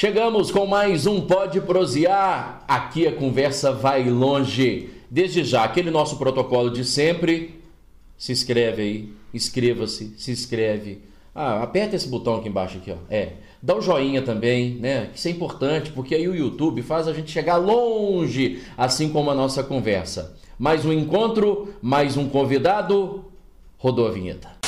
Chegamos com mais um Pode Prosear. Aqui a conversa vai longe. Desde já, aquele nosso protocolo de sempre. Se inscreve aí, inscreva-se, se inscreve. Ah, aperta esse botão aqui embaixo aqui, ó. É. Dá o joinha também, né? Isso é importante, porque aí o YouTube faz a gente chegar longe, assim como a nossa conversa. Mais um encontro, mais um convidado. Rodou a vinheta.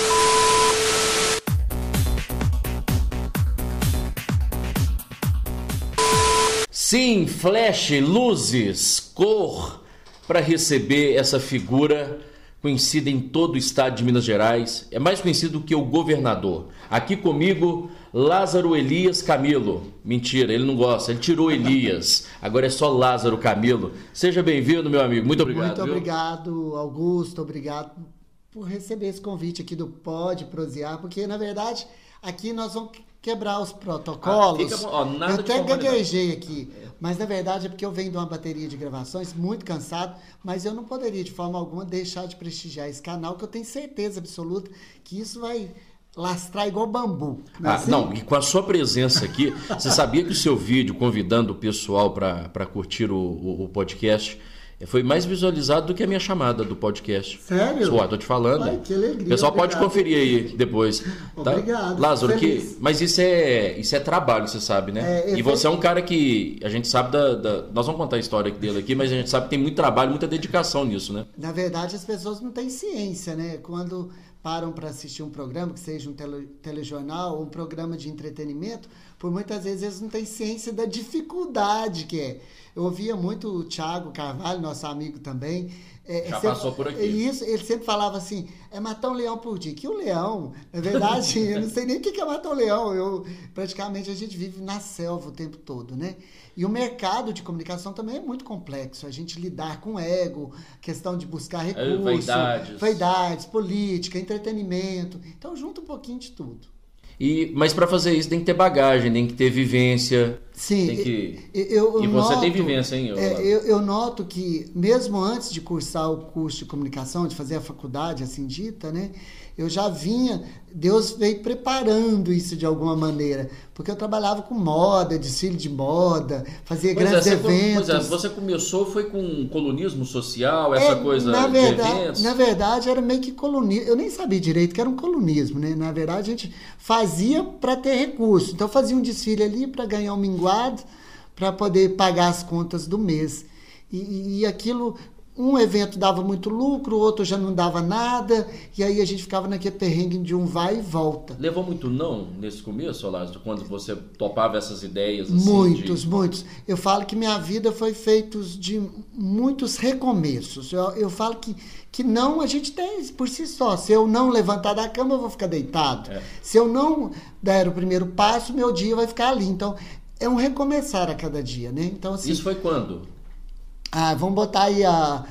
Sim, flash, luzes, cor, para receber essa figura conhecida em todo o estado de Minas Gerais. É mais conhecido que o governador. Aqui comigo, Lázaro Elias Camilo. Mentira, ele não gosta, ele tirou Elias. Agora é só Lázaro Camilo. Seja bem-vindo, meu amigo. Muito obrigado. Muito obrigado, Augusto. Obrigado por receber esse convite aqui do Pode Prosear, porque na verdade aqui nós vamos quebrar os protocolos. Ah, fica, ó, eu até gaguejei aqui, mas na verdade é porque eu venho de uma bateria de gravações, muito cansado, mas eu não poderia de forma alguma deixar de prestigiar esse canal, que eu tenho certeza absoluta que isso vai lastrar igual bambu. Não, é ah, assim? não, e com a sua presença aqui, você sabia que o seu vídeo convidando o pessoal para curtir o, o, o podcast foi mais visualizado do que a minha chamada do podcast. Sério? Só, tô te falando. Ai, que alegria. O pessoal obrigado. pode conferir aí depois. Tá? Obrigado. Lázaro, que, mas isso é, isso é trabalho, você sabe, né? É, e você é um cara que a gente sabe da, da, Nós vamos contar a história dele aqui, mas a gente sabe que tem muito trabalho, muita dedicação nisso, né? Na verdade, as pessoas não têm ciência, né? Quando param para assistir um programa, que seja um tele, telejornal ou um programa de entretenimento, por muitas vezes eles não têm ciência da dificuldade que é. Eu ouvia muito o Thiago Carvalho, nosso amigo também. É, Já sempre, passou por aqui. Isso, ele sempre falava assim: é matar um leão por dia. Que o leão, na verdade, eu não sei nem o que é matar um leão. Eu, praticamente a gente vive na selva o tempo todo, né? E o mercado de comunicação também é muito complexo. A gente lidar com ego, questão de buscar é, recursos, vaidades. vaidades, política, entretenimento. Então, junta um pouquinho de tudo. E, mas para fazer isso tem que ter bagagem, tem que ter vivência. Sim, que... eu, eu e você tem vivência, hein? É, eu, eu, noto que, mesmo antes de cursar o curso de comunicação, de fazer a faculdade assim dita, né? eu já vinha, Deus veio preparando isso de alguma maneira, porque eu trabalhava com moda, desfile de moda, fazia pois grandes é, eventos. Pois é, você começou foi com colunismo social, essa é, coisa na verdade, de eventos? Na verdade, era meio que colunismo. Eu nem sabia direito que era um colunismo, né? Na verdade, a gente fazia para ter recurso. Então, fazia um desfile ali para ganhar um minguado, para poder pagar as contas do mês. E, e, aquilo um evento dava muito lucro, o outro já não dava nada, e aí a gente ficava naquele perrengue de um vai e volta. Levou muito não nesse começo, Lázaro, quando você topava essas ideias? Assim, muitos, de... muitos. Eu falo que minha vida foi feita de muitos recomeços. Eu, eu falo que, que não a gente tem por si só. Se eu não levantar da cama, eu vou ficar deitado. É. Se eu não der o primeiro passo, meu dia vai ficar ali. Então, é um recomeçar a cada dia, né? Então, assim, Isso foi quando? Ah, vamos botar aí a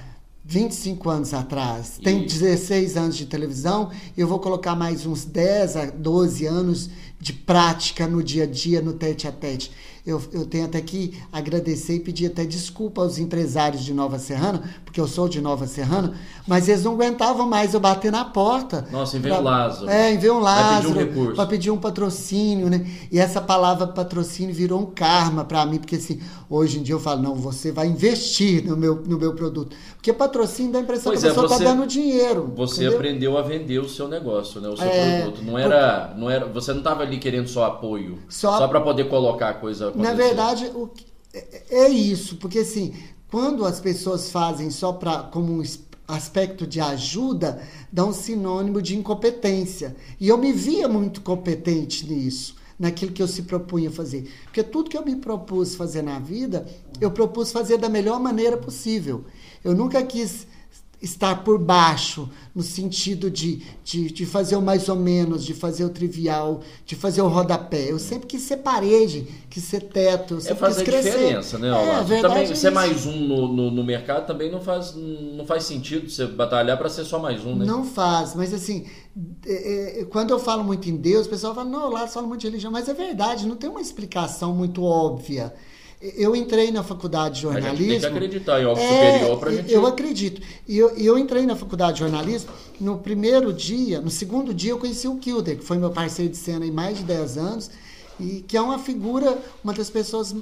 25 anos atrás. Tem 16 anos de televisão, eu vou colocar mais uns 10 a 12 anos de prática no dia a dia, no tete a tete. Eu, eu tenho até que agradecer e pedir até desculpa aos empresários de Nova Serrana, porque eu sou de Nova Serrana, mas eles não aguentavam mais eu bater na porta. Nossa, enviou um Lázaro. É, enviou um Lázaro. Para pedir, um pedir um patrocínio, né? E essa palavra patrocínio virou um karma para mim, porque assim, hoje em dia eu falo, não, você vai investir no meu, no meu produto. Porque patrocínio dá a impressão pois que a é, pessoa está dando dinheiro. Você entendeu? aprendeu a vender o seu negócio, né? O seu é, produto. Não era, não era, você não estava ali querendo só apoio, só, só para poder colocar a coisa acontecer. Na verdade, o, é, é isso, porque assim, quando as pessoas fazem só para como um aspecto de ajuda, dá um sinônimo de incompetência. E eu me via muito competente nisso, naquilo que eu se propunha fazer. Porque tudo que eu me propus fazer na vida, eu propus fazer da melhor maneira possível. Eu nunca quis estar por baixo, no sentido de, de, de, fazer o mais ou menos, de fazer o trivial, de fazer o rodapé. Eu sempre quis ser parede, quis ser teto. Eu é fazer quis diferença, né, Olavo? É, também é ser mais um no, no, no, mercado também não faz, não faz sentido você batalhar para ser só mais um, né? Não faz, mas assim, é, é, quando eu falo muito em Deus, o pessoal fala, não, lá fala muito de religião, mas é verdade, não tem uma explicação muito óbvia. Eu entrei na faculdade de jornalismo. A gente tem que acreditar em algo é, superior para gente. Eu acredito. E eu, eu entrei na faculdade de jornalismo. No primeiro dia, no segundo dia, eu conheci o Kilder, que foi meu parceiro de cena em mais de 10 anos. E que é uma figura, uma das pessoas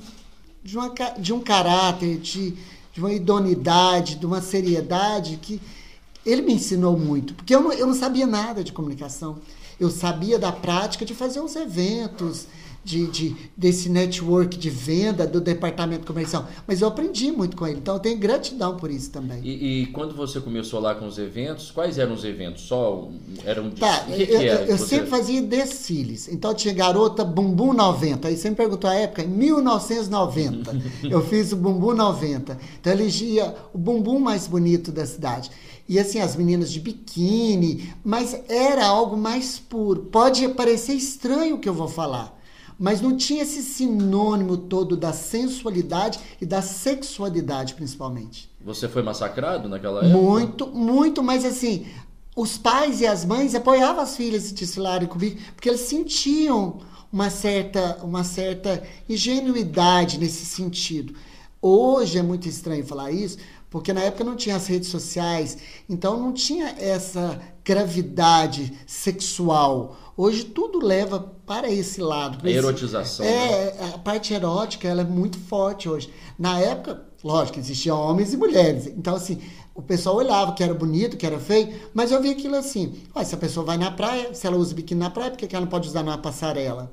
de, uma, de um caráter, de, de uma idoneidade, de uma seriedade que ele me ensinou muito. Porque eu não, eu não sabia nada de comunicação. Eu sabia da prática de fazer uns eventos, de, de, desse network de venda do departamento comercial. Mas eu aprendi muito com ele, então eu tenho gratidão por isso também. E, e quando você começou lá com os eventos, quais eram os eventos? Só eram tá, o que, eu, que era? Eu, você... sempre fazia desfiles. Então tinha garota Bumbum 90. Aí você me perguntou a época, em 1990. eu fiz o Bumbum 90. Então elegia o bumbum mais bonito da cidade. E assim, as meninas de biquíni, mas era algo mais puro. Pode parecer estranho o que eu vou falar mas não tinha esse sinônimo todo da sensualidade e da sexualidade, principalmente. Você foi massacrado naquela época? Muito, muito, mas assim, os pais e as mães apoiavam as filhas de desfilarem comigo, porque eles sentiam uma certa, uma certa ingenuidade nesse sentido. Hoje é muito estranho falar isso, porque na época não tinha as redes sociais, então não tinha essa gravidade sexual. Hoje tudo leva para esse lado. A erotização. É, né? a parte erótica ela é muito forte hoje. Na época, lógico, existiam homens e mulheres. Então, assim, o pessoal olhava que era bonito, que era feio, mas eu via aquilo assim: se a pessoa vai na praia, se ela usa biquíni na praia, por que ela não pode usar numa passarela?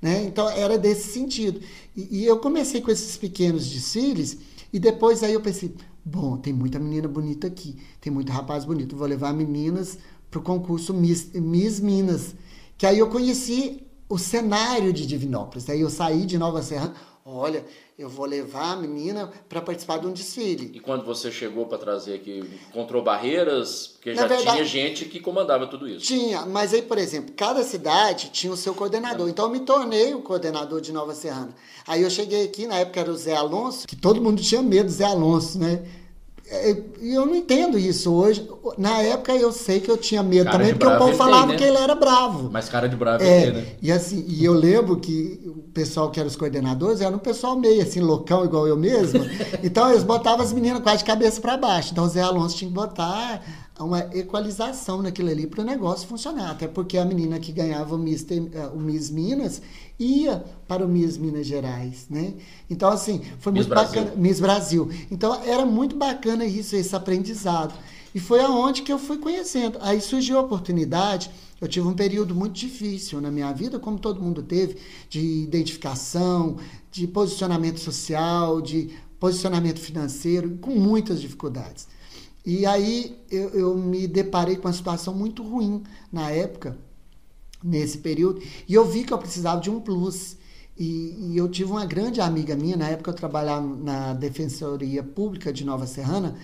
Né? Então, era desse sentido. E, e eu comecei com esses pequenos desfiles, e depois aí eu pensei: bom, tem muita menina bonita aqui, tem muito rapaz bonito, vou levar meninas para o concurso Miss, Miss Minas que aí eu conheci o cenário de Divinópolis. Aí eu saí de Nova Serra, olha, eu vou levar a menina para participar de um desfile. E quando você chegou para trazer aqui, encontrou barreiras? Porque Na já verdade, tinha gente que comandava tudo isso. Tinha, mas aí, por exemplo, cada cidade tinha o seu coordenador. É. Então eu me tornei o coordenador de Nova Serrana. Aí eu cheguei aqui, na época era o Zé Alonso, que todo mundo tinha medo do Zé Alonso, né? É, e eu não entendo isso hoje. Na época eu sei que eu tinha medo cara também, porque o povo falava tem, né? que ele era bravo. Mas cara de bravo é, tem, né? E assim, e eu lembro que o pessoal que era os coordenadores era um pessoal meio assim, loucão igual eu mesmo. então eles botavam as meninas quase de cabeça para baixo. Então o Zé Alonso tinha que botar uma equalização naquilo ali para o negócio funcionar. Até porque a menina que ganhava o Miss, eh, o Miss Minas ia para o Miss Minas Gerais, né? Então, assim, foi Miss muito Brasil. bacana. Miss Brasil. Então, era muito bacana isso, esse aprendizado. E foi aonde que eu fui conhecendo. Aí surgiu a oportunidade. Eu tive um período muito difícil na minha vida, como todo mundo teve, de identificação, de posicionamento social, de posicionamento financeiro, com muitas dificuldades. E aí eu, eu me deparei com uma situação muito ruim na época, nesse período, e eu vi que eu precisava de um plus. E, e, eu tive uma grande amiga minha, na época eu trabalhava na Defensoria Pública de Nova Serrana,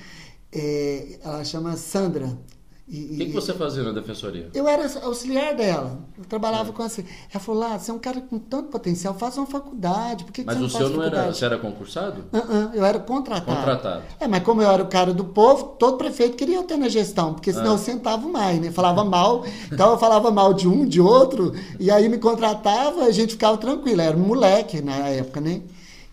é, ela chama Sandra. O que, que, você fazia na defensoria? Eu era auxiliar dela. Eu trabalhava é. com assim. Ela falou: lá, você é um cara com tanto potencial, faz uma faculdade. Por que mas que o seu não, não era. Você era concursado? Uh -uh, eu era contratado. Contratado. É, mas como eu era o cara do povo, todo prefeito queria eu ter na gestão, porque senão ah. eu sentava mais, né? Falava mal. Então eu falava mal de um, de outro, e aí me contratava, a gente ficava tranquilo. Eu era um moleque na época, né?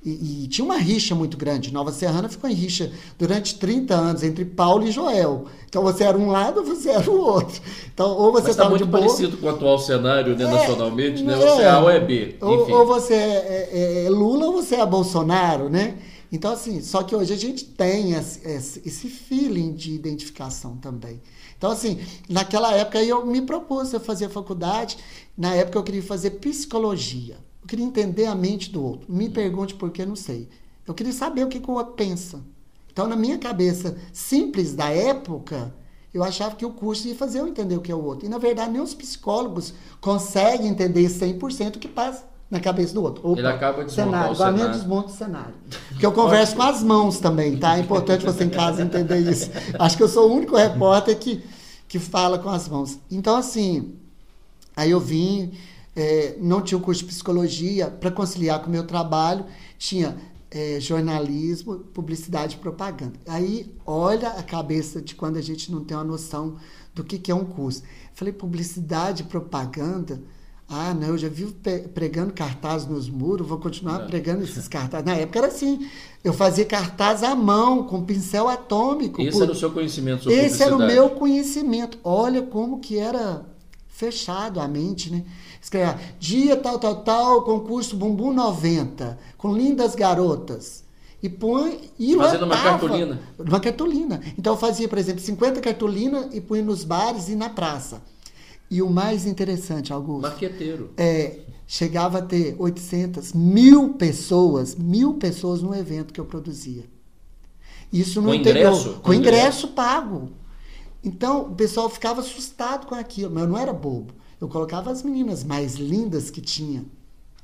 E, e, tinha uma rixa muito grande. Nova Serrana ficou em rixa durante 30 anos entre Paulo e Joel. Então você era um lado ou você era o outro. Então, ou você está muito parecido com o atual cenário né, é, nacionalmente, né? Você é, é A ou é B. Ou, ou, você é, é, é, Lula ou você é Bolsonaro, né? Então, assim, só que hoje a gente tem esse, esse feeling de identificação também. Então, assim, naquela época eu me propus, eu fazia faculdade, na época eu queria fazer psicologia. Eu queria entender a mente do outro. Me pergunte por que, não sei. Eu queria saber o que, que o outro pensa. Então, na minha cabeça simples da época, eu achava que o curso ia fazer eu entender o que é o outro. E, na verdade, nem os psicólogos conseguem entender 100% o que passa na cabeça do outro. Opa, Ele acaba de cenário. o cenário. Igual desmonta o cenário. Porque eu converso com as mãos também, tá? É importante você em casa entender isso. Acho que eu sou o único repórter que, que fala com as mãos. Então, assim, aí eu vim é, não tinha o curso de psicologia para conciliar com o meu trabalho, tinha é, jornalismo, publicidade e propaganda. Aí, olha a cabeça de quando a gente não tem uma noção do que, que é um curso. Falei, publicidade e propaganda? Ah, não, eu já vivo pregando cartaz nos muros, vou continuar é. pregando esses cartazes. Na época era assim, eu fazia cartaz à mão, com pincel atômico. Esse por... era o seu conhecimento sobre Esse era o meu conhecimento. Olha como que era fechado a mente, né? Escreve, dia tal, tal, tal, concurso Bumbum 90, com lindas garotas. E põe. E Fazendo uma cartolina. Uma cartolina. Então eu fazia, por exemplo, 50 cartolinas e punha nos bares e na praça. E o mais interessante, Augusto. Marqueteiro. É, chegava a ter 800, mil pessoas, mil pessoas no evento que eu produzia. Isso não com entendeu. ingresso? Com ingresso pago. Então o pessoal ficava assustado com aquilo, mas eu não era bobo. Eu colocava as meninas mais lindas que tinha.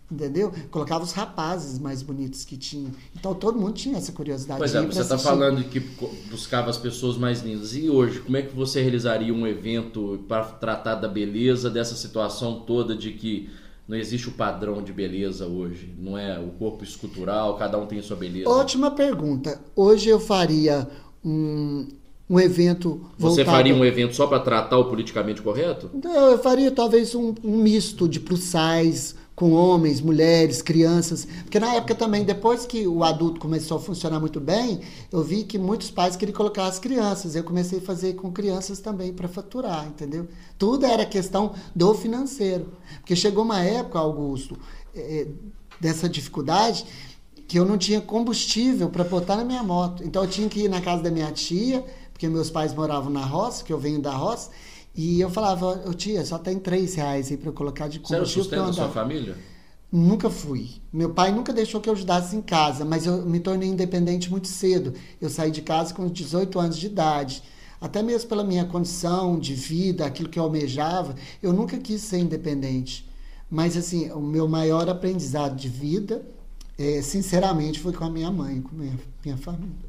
Entendeu? Colocava os rapazes mais bonitos que tinha. Então todo mundo tinha essa curiosidade. Pois é, você está falando que buscava as pessoas mais lindas. E hoje, como é que você realizaria um evento para tratar da beleza, dessa situação toda de que não existe o padrão de beleza hoje? Não é o corpo escultural, cada um tem sua beleza. Ótima pergunta. Hoje eu faria um, um evento Você voltado... faria um evento só para tratar o politicamente correto? Não, eu faria talvez um, um misto de plus size com homens, mulheres, crianças. Porque na época também, depois que o adulto começou a funcionar muito bem, eu vi que muitos pais queriam colocar as crianças. Eu comecei a fazer com crianças também para faturar, entendeu? Tudo era questão do financeiro. Porque chegou uma época, Augusto, eh, dessa dificuldade que eu não tinha combustível para botar na minha moto. Então eu tinha que ir na casa da minha tia, porque meus pais moravam na roça, que eu venho da roça, e eu falava, ô tia, só tem três reais aí para eu colocar de Você era o combustível sustento da sua família? Nunca fui. Meu pai nunca deixou que eu ajudasse em casa, mas eu me tornei independente muito cedo. Eu saí de casa com 18 anos de idade. Até mesmo pela minha condição de vida, aquilo que eu almejava, eu nunca quis ser independente. Mas, assim, o meu maior aprendizado de vida, eh, sinceramente, foi com a minha mãe, com a minha, minha família.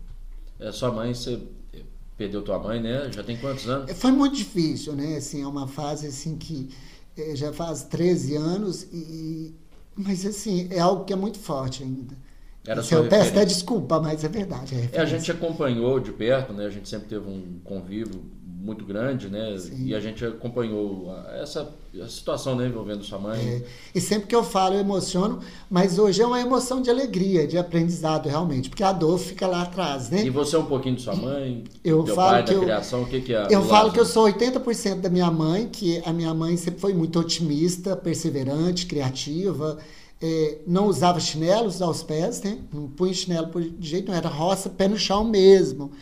É, sua mãe, você perdeu tua mãe, né? Já tem quantos anos? Foi muito difícil, né? Assim, é uma fase assim que eh, já faz 13 anos e mas assim, é algo que é muito forte ainda. Era Assim, eu peço até desculpa, mas é verdade. É É, a gente acompanhou de perto, né? A gente sempre teve um convívio muito grande, né? Sim. E a gente acompanhou essa situação, né, envolvendo sua mãe. É, e sempre que eu falo, eu emociono, mas hoje é uma emoção de alegria, de aprendizado realmente, porque a dor fica lá atrás, né? E você é um pouquinho de sua mãe, Eu falo pai, que eu- criação, o que, que é? Eu falo que eu sou 80% da minha mãe, que a minha mãe sempre foi muito otimista, perseverante, criativa. é, não usava chinelos aos pés, né? Não punha chinelo de jeito, não era roça, pé no chão mesmo.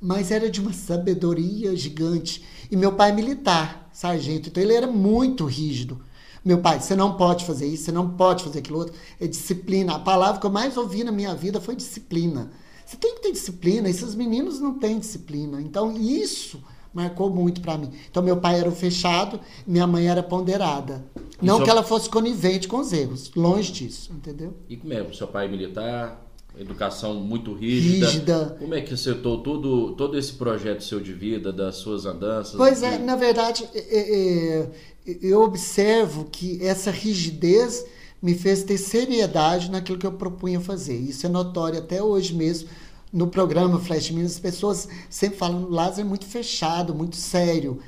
Mas era de uma sabedoria gigante. E meu pai é militar, sargento, então ele era muito rígido. Meu pai, você não pode fazer isso, você não pode fazer aquilo outro. É disciplina. A palavra que eu mais ouvi na minha vida foi disciplina. Você tem que ter disciplina, esses meninos não têm disciplina. Então, isso marcou muito para mim. Então, meu pai era o fechado, minha mãe era ponderada. Não seu- que ela fosse conivente com os erros, longe disso, entendeu? E como é? O seu pai é militar, educação muito rígida. Rígida. Como é que você todo, todo, esse projeto seu de vida, das suas andanças? Pois é, na verdade, é, é, eu observo que essa rigidez me fez ter seriedade naquilo que eu propunha fazer. Isso é notório até hoje mesmo. No programa Flash Minas, as pessoas sempre falam, Lázaro é muito fechado, muito sério,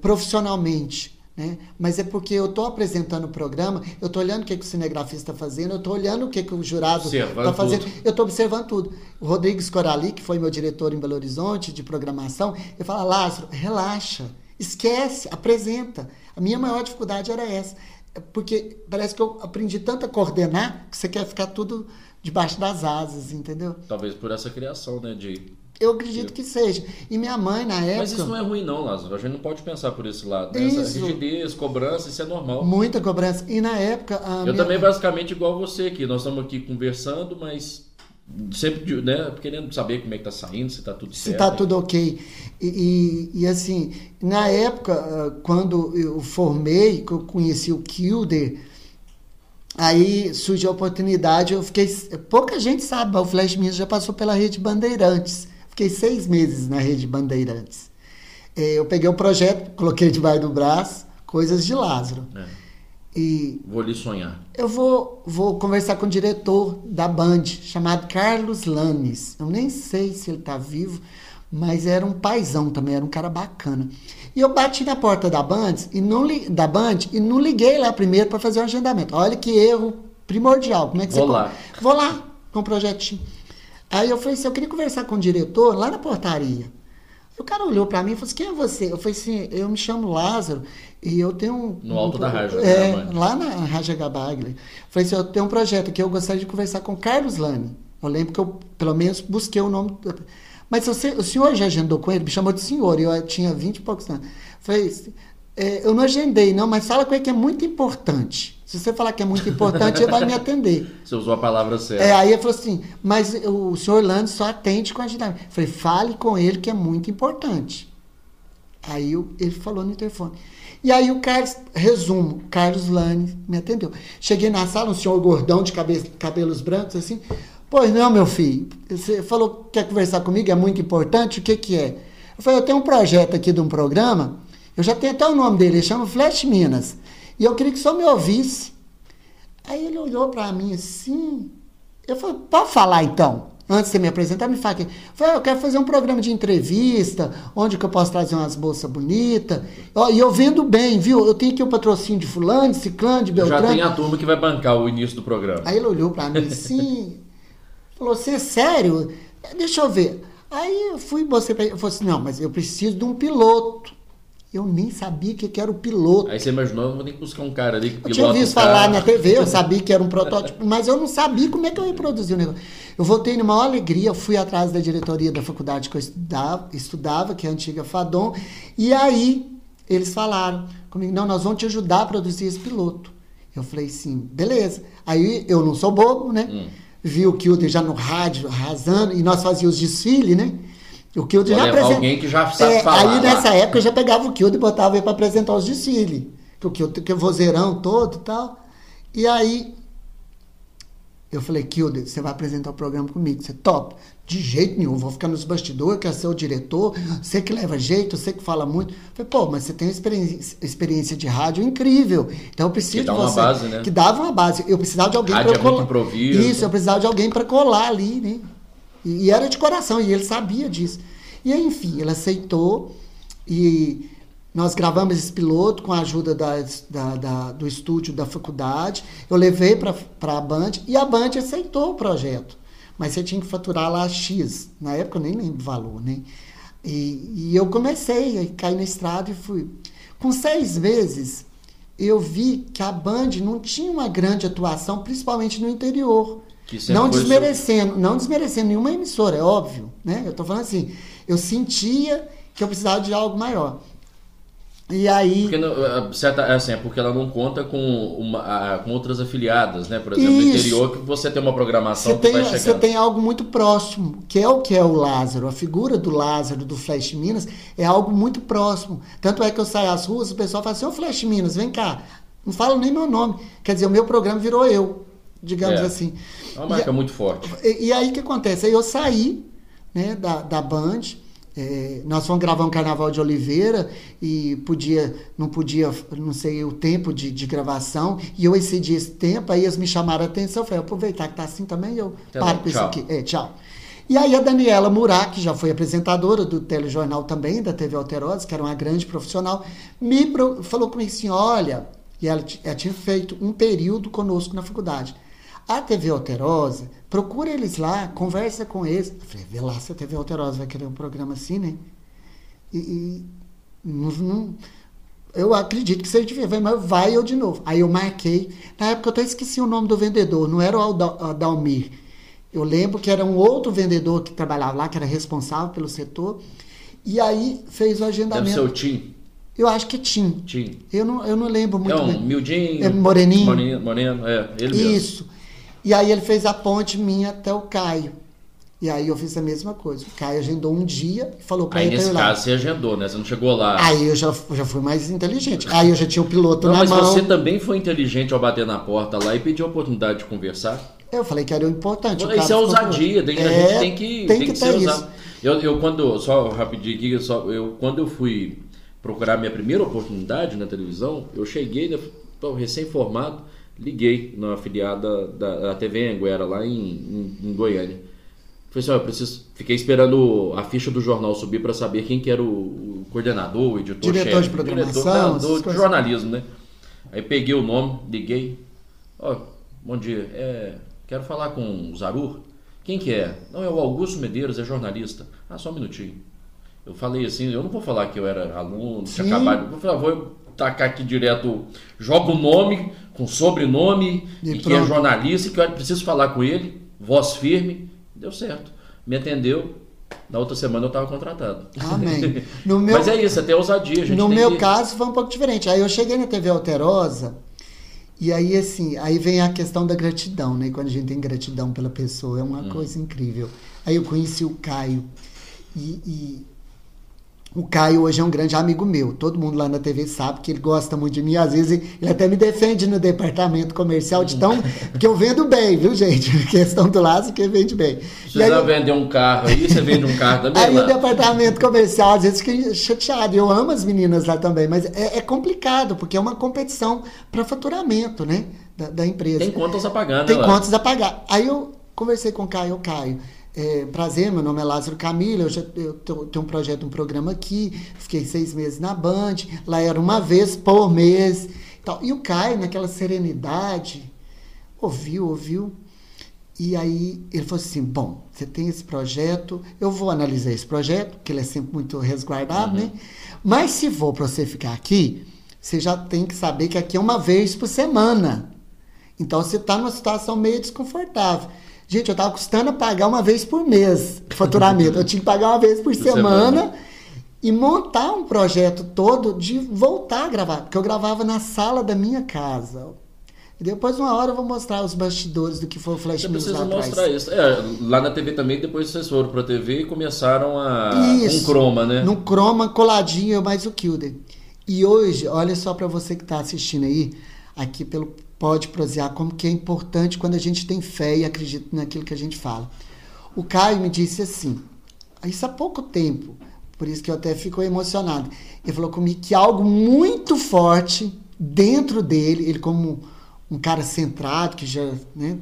profissionalmente. Né? Mas é porque eu estou apresentando o programa, eu estou olhando o que, que o cinegrafista está fazendo, eu estou olhando o que, que o jurado está fazendo. tudo. Eu estou observando tudo. O Rodrigues Corali, que foi meu diretor em Belo Horizonte de programação, ele fala: Lázaro, relaxa, esquece, apresenta. A minha maior dificuldade era essa. Porque parece que eu aprendi tanto a coordenar que você quer ficar tudo debaixo das asas, entendeu? Talvez por essa criação, né? De... Eu acredito que seja. E minha mãe, na época. Mas isso não é ruim, não, Lázaro. A gente não pode pensar por esse lado. Né? Essa rigidez, cobrança, isso é normal. Muita cobrança. E na época. A Eu minha- também, basicamente, igual você aqui. Nós estamos aqui conversando, mas sempre né, querendo saber como é que tá saindo, se tá tudo se certo. está tudo ok. E, e- e, assim, na época, ah, quando eu formei, que eu conheci o Kilder, aí surgiu a oportunidade, eu fiquei. Pouca gente sabe, mas o Flash Minas já passou pela rede Bandeirantes. Fiquei seis meses na rede Bandeirantes. Eh, Eu peguei o projeto, coloquei debaixo do braço, coisas de Lázaro. É. E Vou lhe sonhar. eu vou, vou conversar com o diretor da Band, chamado Carlos Lanes. Eu nem sei se ele está vivo, mas era um paizão também, era um cara bacana. E eu bati na porta da Band e não, li- da Band e não liguei lá primeiro para fazer o agendamento. Olha que erro primordial. Como é que Vou você lá. pode- Vou lá com o projetinho. Aí eu falei assim, eu queria conversar com o diretor lá na portaria. O cara olhou para mim e falou assim, quem é você? Eu falei assim, eu me chamo Lázaro e eu tenho um... No alto um, da Raja. É, né, lá na Raja Gabagli. Falei assim, eu tenho um projeto que eu gostaria de conversar com Carlos Lani. Eu lembro que eu, pelo menos, busquei o nome... Mas você, o senhor já agendou com ele? Me chamou de senhor, e eu tinha 20 e poucos anos. Falei, é, eu não agendei, não, mas fala com ele que é muito importante. Se você falar que é muito importante, ele vai me atender. Você usou a palavra certa. É, aí ele falou assim, mas o senhor Orlando só atende com agendamento. Falei, fale com ele que é muito importante. Aí eu, ele falou no interfone. E aí o Carlos, resumo, Carlos Lane me atendeu. Cheguei na sala, um senhor gordão de cabe, cabelos brancos, assim. Pois não, meu filho, você falou que quer conversar comigo, é muito importante, o que que é? Eu falei, eu tenho um projeto aqui de um programa, eu já tenho até o nome dele, ele chama Flash Minas. E eu queria que só me ouvisse. Aí ele olhou para mim assim. Eu falei, pode falar então? Antes de você me apresentar, me fala aqui. Eu falei, ah, eu quero fazer um programa de entrevista, onde que eu posso trazer umas bolsas bonitas. E eu vendo bem, viu? Eu tenho aqui o patrocínio de fulano, de ciclano, de Beltrano. Já tem a turma que vai bancar o início do programa. Aí ele olhou para mim assim, falou, você é sério? Deixa eu ver. Aí eu fui, você falou assim, não, mas eu preciso de um piloto. Eu nem sabia que, era o piloto. Aí você imaginou, eu vou ter que buscar um cara ali que pilota Eu tinha visto falar na TV, eu sabia que era um protótipo, mas eu não sabia como é que eu ia produzir o negócio. Eu voltei numa maior alegria, fui atrás da diretoria da faculdade que eu estudava, estudava que é a antiga Fadon, e aí eles falaram comigo, não, nós vamos te ajudar a produzir esse piloto. Eu falei sim, beleza. Aí eu não sou bobo, né? Hum. Vi o Kilder já no rádio arrasando, e nós fazíamos desfile, né? O Kilde já apresenta... alguém que já sabe é, falar. Aí nessa época eu já pegava o Kilde e botava ele para apresentar os desfiles. Que o Kilde, que é vozeirão todo e tal. E aí eu falei, Kilde, você vai apresentar o programa comigo, você top? De jeito nenhum, vou ficar nos bastidores, quero ser o diretor, você que leva jeito, você que fala muito. Eu falei, pô, mas você tem uma experiência, experiência de rádio incrível. Então eu preciso que dá de você. Uma base, né? Que dava uma base. Eu precisava de alguém para é colar. Isso, eu precisava de alguém para colar ali, né? E, e era de coração, e ele sabia disso. E enfim, ele aceitou e nós gravamos esse piloto com a ajuda da, da, da do estúdio da faculdade. Eu levei para a Band e a Band aceitou o projeto. Mas você tinha que faturar lá X. Na época eu nem lembro o valor, né? E, e eu comecei, aí caí na estrada e fui. Com seis meses, eu vi que a Band não tinha uma grande atuação, principalmente no interior. Não desmerecendo, não desmerecendo nenhuma emissora, é óbvio, né? Eu estou falando assim, eu sentia que eu precisava de algo maior. E aí. Porque, não, certa, é assim, é porque ela não conta com, uma, com outras afiliadas, né? Por exemplo, Isso. no interior, que você tem uma programação você que tem, vai chegar. Você tem algo muito próximo, que é o que é o Lázaro. A figura do Lázaro, do Flash Minas, é algo muito próximo. Tanto é que eu saio às ruas, o pessoal fala assim: Ô Flash Minas, vem cá. Não falo nem meu nome. Quer dizer, o meu programa virou eu, digamos é. assim. É uma marca e, muito forte. E, e aí o que acontece? Aí eu saí né, da, da Band. É, nós fomos gravar um Carnaval de Oliveira e podia, não podia, não sei o tempo de, de gravação, e eu excedi esse tempo, aí eles me chamaram a atenção, eu falei, aproveitar que tá assim também, eu tá paro com isso aqui. É, tchau. E aí a Daniela Murat, que já foi apresentadora do telejornal também, da TV Alterosa, que era uma grande profissional, me pro, falou comigo assim, olha, e ela, ela tinha feito um período conosco na faculdade. A TV Alterosa, procura eles lá, conversa com eles. Eu falei, vê lá se a TV Alterosa vai querer um programa assim, né? E, e não, não, eu acredito que seja difícil, mas vai eu de novo. Aí eu marquei. Na época eu até esqueci o nome do vendedor, não era o Adalmir. Eu lembro que era um outro vendedor que trabalhava lá, que era responsável pelo setor. E aí fez o agendamento. Deve ser o Tim. Eu acho que Tim. Tim. Eu não, eu não lembro muito é um bem. Mildinho. É Moreninho. Moreno, Moreno, é, ele mesmo. E aí ele fez a ponte minha até o Caio. E aí eu fiz a mesma coisa. O Caio agendou um dia e falou para ele. Aí nesse caso você agendou, né? Você não chegou lá. Aí eu já, já fui mais inteligente. Aí eu já tinha o piloto não, na mas mão. Mas você também foi inteligente ao bater na porta lá e pedir a oportunidade de conversar? Eu falei que era o importante. Isso é ousadia, tem, é, a gente tem que, tem tem que, que ser usado. Eu, eu quando, só rapidinho aqui, só, eu, quando eu fui procurar minha primeira oportunidade na televisão, eu cheguei, né, recém-formado, liguei na afiliada da, da TV Anguera, lá em, em, em Goiânia. Falei assim, ó, eu preciso. Fiquei esperando a ficha do jornal subir para saber quem que era o, o coordenador, o editor Diretor chefe, de programação, diretor, de jornalismo, né? Aí peguei o nome, liguei. Ó, bom dia. É, quero falar com o Zarur. Quem que é? Não, é o Augusto Medeiros, é jornalista. Ah, só um minutinho. Eu falei assim, eu não vou falar que eu era aluno, Sim. tinha acabado. Falar, vou tacar aqui direto, joga o nome com sobrenome E e, que é jornalista que eu preciso falar com ele, voz firme. Deu certo. Me atendeu. Na outra semana eu estava contratado. Amém. No meu, Mas é isso, até ousadia. A gente no meu que... caso foi um pouco diferente. Aí eu cheguei na TV Alterosa e aí assim, aí vem a questão da gratidão, né? Quando a gente tem gratidão pela pessoa, é Hum. uma coisa incrível. Aí eu conheci o Caio e, e o Caio hoje é um grande amigo meu. Todo mundo lá na TV sabe que ele gosta muito de mim. Às vezes ele até me defende no departamento comercial de tão. Porque eu vendo bem, viu, gente? Questão do Lázaro que vende bem. Se E aí- você vender um carro aí, você vende um carro também Aí lá. o departamento comercial às vezes fica chateado. Eu amo as meninas lá também, mas é, é complicado, porque é uma competição para faturamento, né? Da, da empresa. Tem contas a pagar, né? Tem lá? contas a pagar. Aí eu conversei com o Caio, Caio. É, prazer, meu nome é Lázaro Camilo, eu, já, eu tô- tenho um projeto, um programa aqui, fiquei seis meses na Band, lá era uma vez por mês. tal. E o Caio, naquela serenidade, ouviu, ouviu, e aí ele falou assim: bom, você tem esse projeto, eu vou analisar esse projeto, porque ele é sempre muito resguardado, né? Mas se for para você ficar aqui, você já tem que saber que aqui é uma vez por semana. Então você está numa situação meio desconfortável. Gente, eu estava custando a pagar uma vez por mês faturamento. eu tinha que pagar uma vez por Por semana, semana. e montar um projeto todo de voltar a gravar. Porque eu gravava na sala da minha casa. E depois, uma hora, eu vou mostrar os bastidores do que foi o Flash Você News lá atrás. mostrar isso. É, lá na TV também, depois vocês foram pra TV e começaram a. Isso. um croma, né? No croma, coladinho, mais o Kilder. E hoje, olha só para você que está assistindo aí, aqui pelo Pode Prosear, como que é importante quando a gente tem fé e acredita naquilo que a gente fala. O Caio me disse assim, isso há pouco tempo, por isso que eu até fico emocionado. Ele falou comigo que algo muito forte dentro dele, ele como um cara centrado, que já né,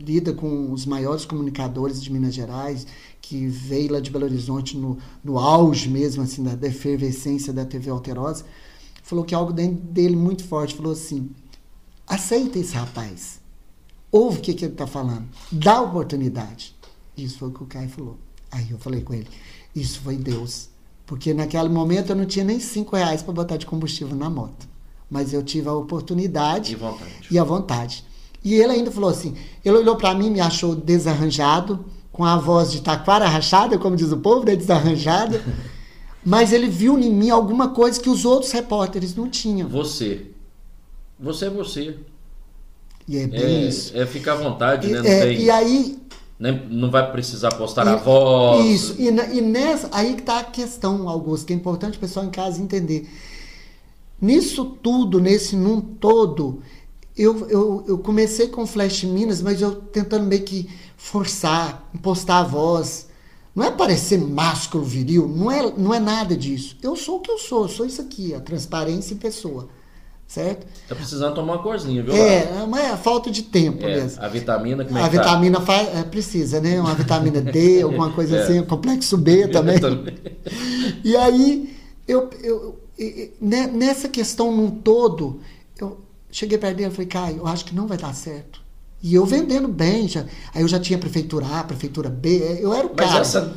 lida com os maiores comunicadores de Minas Gerais, que veio lá de Belo Horizonte no, no auge mesmo, assim, da, da efervescência da TV Alterosa, falou que algo dentro dele muito forte, falou assim, aceita esse rapaz, ouve o que, que ele está falando, dá oportunidade. Isso foi o que o Caio falou. Aí eu falei com ele, isso foi Deus. Porque naquele momento eu não tinha nem cinco reais para botar de combustível na moto. Mas eu tive a oportunidade E vontade. e a vontade. E ele ainda falou assim: ele olhou para mim, me achou desarranjado, com a voz de taquara rachada, como diz o povo, né? Desarranjada. Mas ele viu em mim alguma coisa que os outros repórteres não tinham. Você. Você é você. E é bem isso. É, é ficar à vontade, E, né? Não, é, tem, e aí. né? não vai precisar postar e- a voz. Isso. E, e nessa. Aí que tá a questão, Augusto, que é importante o pessoal em casa entender. Nisso tudo, nesse num todo, eu, eu, eu comecei com Flash Minas, mas eu tentando meio que forçar, impostar a voz. Não é parecer másculo, viril, não é, não é nada disso. Eu sou o que eu sou, eu sou isso aqui, a transparência em pessoa. Certo? Tá precisando tomar uma corzinha, viu? É, mas é falta de tempo É, mesmo. a vitamina, como é A que tá? vitamina faz, é, precisa, né? Uma vitamina D, alguma coisa É. assim, complexo B também. E aí, eu, eu, e- e- ne- nessa questão num todo, eu cheguei perto dele e falei, Caio, eu acho que não vai dar certo. E eu vendendo bem, já, aí eu já tinha prefeitura A, prefeitura B, eu era o Mas cara. essa,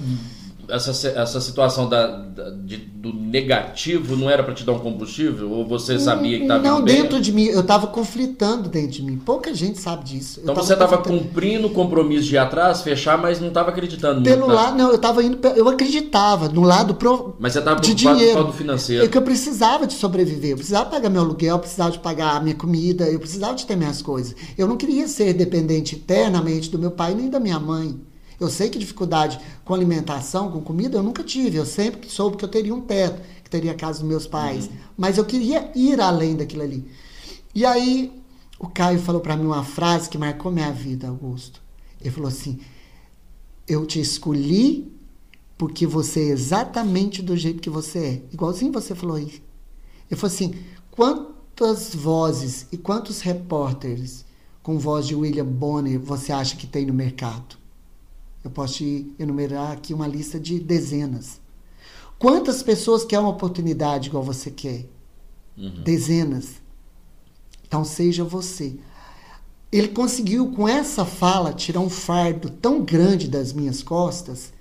essa, essa situação da, da- de- do negativo não era para te dar um combustível? Ou você sabia que estava Não, indo bem? dentro de mim, eu estava conflitando dentro de mim. Pouca gente sabe disso. Então você estava cumprindo o compromisso de ir atrás, fechar, mas não estava acreditando Pelo lado, não, eu estava indo, eu acreditava no lado pro, Mas você estava preocupado com o dinheiro. lado financeiro. É que eu precisava de sobreviver, eu precisava pagar meu aluguel, eu precisava de pagar a minha comida, eu precisava de ter minhas coisas. Eu não queria ser dependente eternamente do meu pai nem da minha mãe. Eu sei que dificuldade com alimentação, com comida, eu nunca tive. Eu sempre soube que eu teria um teto, que teria a casa dos meus pais. Mas eu queria ir além daquilo ali. E aí, o Caio falou para mim uma frase que marcou minha vida, Augusto. Ele falou assim: Eu te escolhi porque você é exatamente do jeito que você é. Igualzinho você falou aí. Ele falou assim: quantas vozes e quantos repórteres com voz de William Bonner você acha que tem no mercado? Eu posso te enumerar aqui uma lista de dezenas. Quantas pessoas querem uma oportunidade igual você quer? Dezenas. Então seja você. Ele conseguiu, com essa fala, tirar um fardo tão grande das minhas costas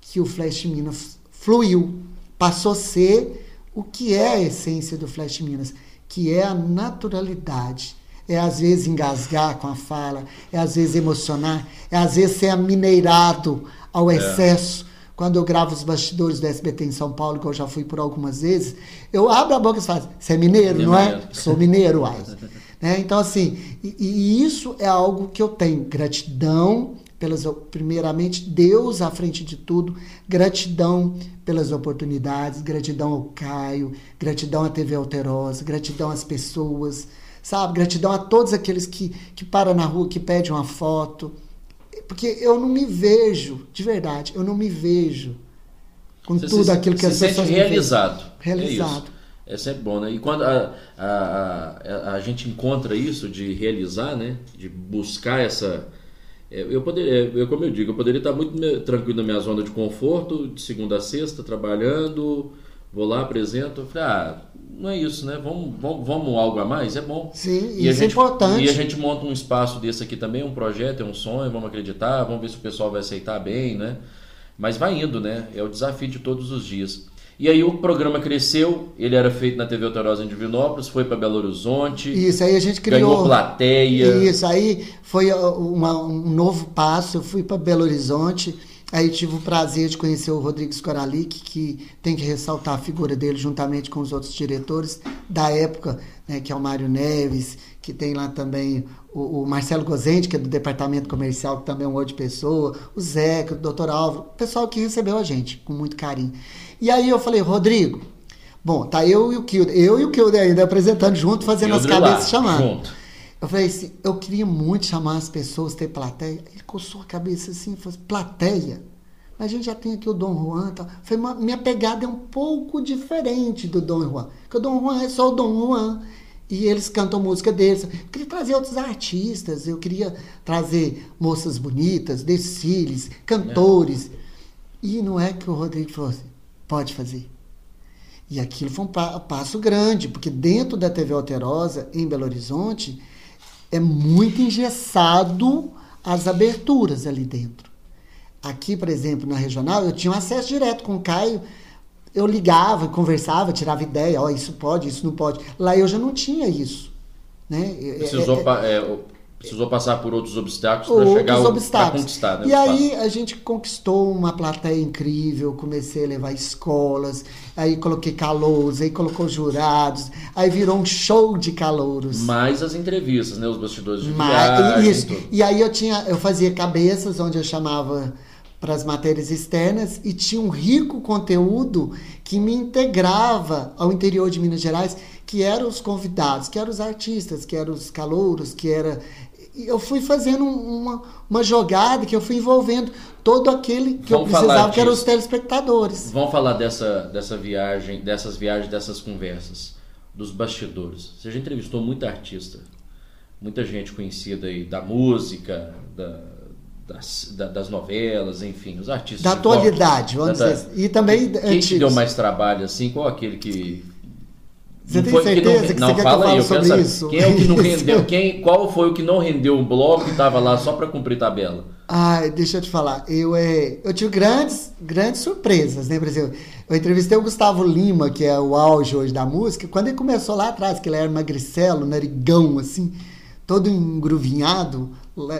que o Flash Minas fluiu, passou a ser o que é a essência do Flash Minas, que é a naturalidade. É às vezes engasgar com a fala, é às vezes emocionar, é às vezes ser mineirado ao é. excesso. Quando eu gravo os bastidores do SBT em São Paulo, que eu já fui por algumas vezes, eu abro a boca e falo, você é mineiro, não é? Sou mineiro, Ais. né? Então, assim, e, e isso é algo que eu tenho. Gratidão pelas primeiramente Deus à frente de tudo, gratidão pelas oportunidades, gratidão ao Caio, gratidão à TV Alterosa, gratidão às pessoas, sabe? Gratidão a todos aqueles que, que param na rua, que pedem uma foto. Porque eu não me vejo, de verdade, eu não me vejo com você tudo se, aquilo que as pessoas realizado. Realizado. É, é sempre bom, né? E quando a, a, a, a, gente encontra isso de realizar, né? De buscar essa. É, eu poderia, eu, como eu digo, eu poderia estar muito tranquilo na minha zona de conforto, de segunda a sexta, trabalhando, vou lá, apresento. Eu falei, ah, não é isso, né? Vamos, vamos, vamos algo a mais? É bom. Sim, e isso gente, é importante. E a gente monta um espaço desse aqui também, um projeto, é um sonho, vamos acreditar, vamos ver se o pessoal vai aceitar bem, né? Mas vai indo, né? É o desafio de todos os dias. E aí o programa cresceu, ele era feito na TV Autorosa em Divinópolis, foi para Belo Horizonte. Isso, aí a gente criou. Ganhou plateia. Isso, aí foi uma, um novo passo. Eu fui para Belo Horizonte Aí tive o prazer de conhecer o Rodrigues Coralic, que tem que ressaltar a figura dele juntamente com os outros diretores da época, né, que é o Mário Neves, que tem lá também o, o, Marcelo Gozente, que é do departamento comercial, que também é um outro pessoa, o Zeca, o doutor Álvaro, o pessoal que recebeu a gente com muito carinho. E aí eu falei, Rodrigo, bom, tá eu e o Kilder, eu e o Kilder ainda apresentando junto, fazendo as cabeças chamando. Junto. Eu falei assim, eu queria muito chamar as pessoas, ter plateia. Ele coçou a cabeça assim, falou assim, plateia? Mas a gente já tem aqui o Dom Juan. Tá? Foi minha pegada é um pouco diferente do Dom Juan. Porque o Dom Juan é só o Dom Juan. E eles cantam música deles. Eu queria trazer outros artistas, eu queria trazer moças bonitas, desfiles, cantores. E não é que o Rodrigo falou assim, pode fazer. E aquilo foi um passo grande, porque dentro da TV Alterosa, em Belo Horizonte, é muito engessado as aberturas ali dentro. Aqui, por exemplo, na regional, eu tinha um acesso direto com o Caio. Eu ligava, conversava, tirava ideia, ó, oh, isso pode, isso não pode. Lá eu já não tinha isso. Né? Precisou, é, é, é precisou passar por outros obstáculos para chegar a conquistar. Né, e aí a gente conquistou uma plateia incrível, comecei a levar escolas, aí coloquei calouros, aí colocou jurados, aí virou um show de calouros. Mais as entrevistas, né? Os bastidores de Mas, viagem. Isso. E aí eu tinha, eu fazia cabeças onde eu chamava para as matérias externas e tinha um rico conteúdo que me integrava ao interior de Minas Gerais, que eram os convidados, que eram os artistas, que eram os calouros, que era eu fui fazendo uma, uma jogada que eu fui envolvendo todo aquele que Vamos eu precisava, que eram os telespectadores. Vamos falar dessa, dessa viagem, dessas viagens, dessas conversas, dos bastidores. Você já entrevistou muita artista, muita gente conhecida aí da música, da, das, da, das novelas, enfim, os artistas. Da atualidade, vamos da, dizer. E também. Quem antigos. te deu mais trabalho, assim? Qual aquele que você tem certeza que, não, que você fala quer aí, sobre isso? Quem é o que não rendeu? Quem, qual foi o que não rendeu o bloco e estava lá só para cumprir tabela? Ai, deixa eu te falar. Eu, é, eu tive grandes, grandes surpresas, né? Por exemplo, eu entrevistei o Gustavo Lima, que é o auge hoje da música. Quando ele começou lá atrás, que ele era magricelo, narigão, assim, todo engruvinhado,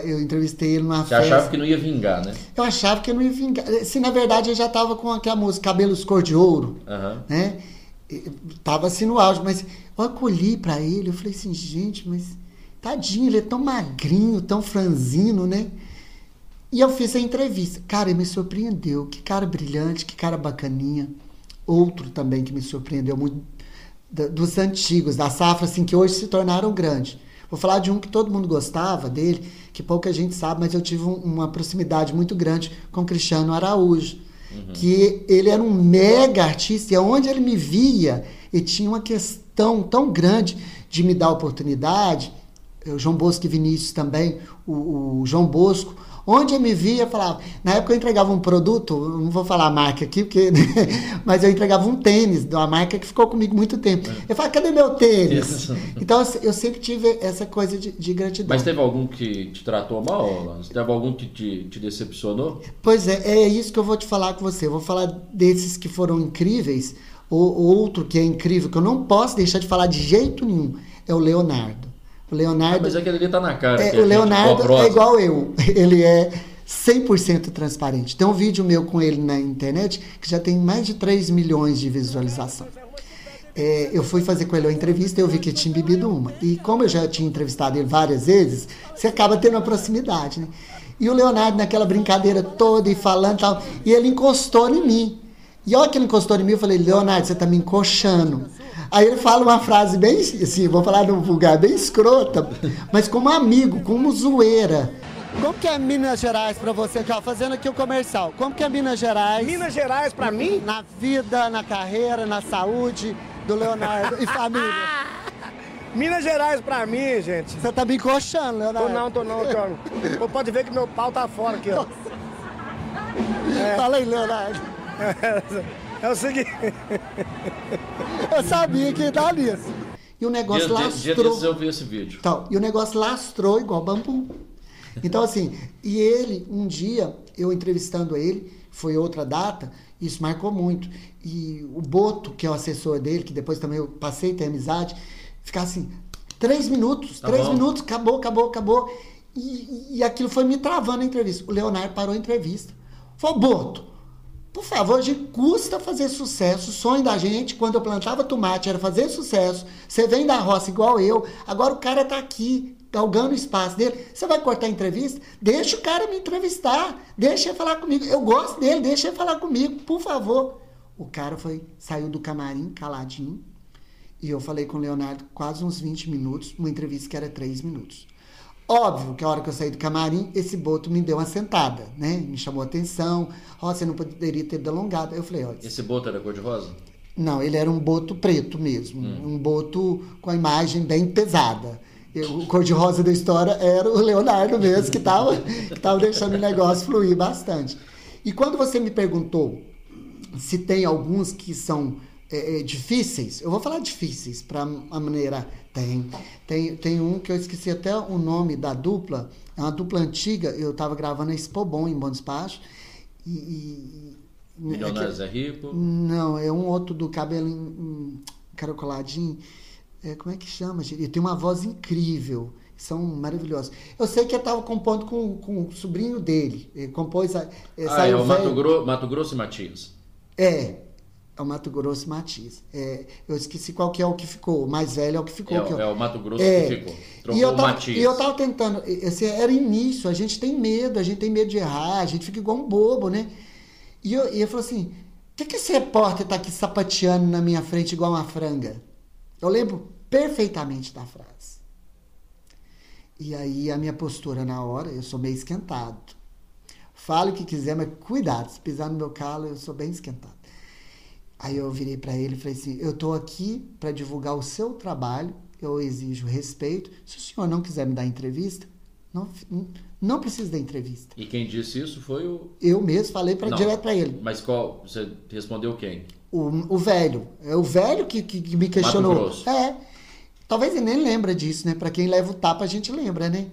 eu entrevistei ele numa Você festa. Você achava que não ia vingar, né? Eu achava que não ia vingar. Se na verdade eu já estava com aquela música Cabelos Cor de Ouro, uhum. né? Tava assim no auge, mas eu acolhi para ele, eu falei assim, gente, mas tadinho, ele é tão magrinho, tão franzino, né? E eu fiz a entrevista. Cara, ele me surpreendeu. Que cara brilhante, que cara bacaninha. Outro também que me surpreendeu muito, dos antigos, da safra, assim, que hoje se tornaram grandes. Vou falar de um que todo mundo gostava dele, que pouca gente sabe, mas eu tive um, uma proximidade muito grande com Cristiano Araújo uhum. que ele era um mega artista e aonde ele me via, e tinha uma questão tão grande de me dar oportunidade, o João Bosco e Vinícius também, o, o João Bosco, Onde eu me via, falava. Na época eu entregava um produto, não vou falar a marca aqui, porque, né? mas eu entregava um tênis de uma marca que ficou comigo muito tempo. É. Eu falava, cadê meu tênis? então eu sempre tive essa coisa de, de, gratidão. Mas teve algum que te tratou mal? Teve algum que te, te decepcionou? Pois é, é isso que eu vou te falar com você. Eu vou falar desses que foram incríveis, ou outro que é incrível, que eu não posso deixar de falar de jeito nenhum, é o Leonardo. O Leonardo. Ah, mas aquele ali tá na cara. É, o Leonardo é igual eu. Ele é 100% transparente. Tem um vídeo meu com ele na internet que já tem mais de 3 milhões de visualização. É, eu fui fazer com ele uma entrevista e eu vi que ele tinha bebido uma. E como eu já tinha entrevistado ele várias vezes, você acaba tendo uma proximidade, né? E o Leonardo naquela brincadeira toda e falando e tal, e ele encostou em mim. E a hora que ele encostou em mim, eu falei, Leonardo, você tá me encoxando. Aí ele fala uma frase bem, assim, vou falar no vulgar, bem escrota, mas como amigo, como zoeira. Como que é Minas Gerais para você, ó, fazendo aqui o comercial? Como que é Minas Gerais? Minas Gerais para mim? Na vida, na carreira, na saúde do Leonardo e família. Minas Gerais pra mim, gente. Você tá me encoxando, Leonardo. Tô não, tô não, tô. Pode ver que meu pau tá fora aqui, ó. É. Fala aí, Leonardo. É, o seguinte. Eu sabia que ia dar nisso. E o negócio dia, lastrou. Dia, dia eu vi esse vídeo. Então, e o negócio lastrou igual bambu. Então, assim, e ele, um dia, eu entrevistando ele, foi outra data, isso marcou muito. E o Boto, que é o assessor dele, que depois também eu passei a ter amizade, ficava assim, três minutos, tá três bom. minutos, acabou, acabou, acabou. E, e aquilo foi me travando a entrevista. O Leonardo parou a entrevista. Falou, Boto, por favor, gente custa fazer sucesso. O sonho da gente, quando eu plantava tomate, era fazer sucesso. Você vem da roça igual eu. Agora o cara está aqui, galgando o espaço dele. Você vai cortar a entrevista? Deixa o cara me entrevistar. Deixa ele falar comigo. Eu gosto dele, deixa ele falar comigo, por favor. O cara foi, saiu do camarim caladinho. E eu falei com o Leonardo quase uns 20 minutos, uma entrevista que era 3 minutos. Óbvio que a hora que eu saí do camarim, esse boto me deu uma sentada, né? Me chamou a atenção. Ó, oh, você não poderia ter delongado. Eu falei, ó. Esse boto era cor-de-rosa? Não, ele era um boto preto mesmo. Hum. Um boto com a imagem bem pesada. Eu, o cor-de-rosa da história era o Leonardo mesmo, que estava que tava deixando o negócio fluir bastante. E quando você me perguntou se tem alguns que são é, é, difíceis, eu vou falar difíceis para a maneira. Tem, tem. Tem um que eu esqueci até o nome da dupla, é uma dupla antiga, eu estava gravando a Expobom em Bom Despacho. E, e, Milionários é, que, é Rico? Não, é um outro do cabelo caracoladinho. É, como é que chama, gente? Ele tem uma voz incrível são maravilhosos. Eu sei que eu estava compondo com, com o sobrinho dele. Ele compôs. Ah, é o Mato, Gro Mato Grosso e Matias. É, é o Mato Grosso Matias. É, eu esqueci qual que é o que ficou. O mais velho é o que ficou. É, que é o Mato Grosso é, que ficou. Trocou e eu tava, Matias. E eu tava tentando. Assim, era início, a gente tem medo, a gente tem medo de errar, a gente fica igual um bobo, né? E eu, e eu falei assim: por que, que esse repórter tá aqui sapateando na minha frente igual uma franga? Eu lembro perfeitamente da frase. E aí a minha postura na hora, eu sou meio esquentado. Fale o que quiser, mas cuidado, se pisar no meu calo, eu sou bem esquentado. Aí eu virei para ele e falei assim: eu estou aqui para divulgar o seu trabalho, eu exijo respeito. Se o senhor não quiser me dar entrevista, não, não precisa da entrevista. E quem disse isso foi o. Eu mesmo falei para direto para ele. Mas qual? Você respondeu quem? O, o velho. É o velho que, que, que me questionou. Mato Grosso. É. Talvez ele nem lembra disso, né? Para quem leva o tapa, a gente lembra, né?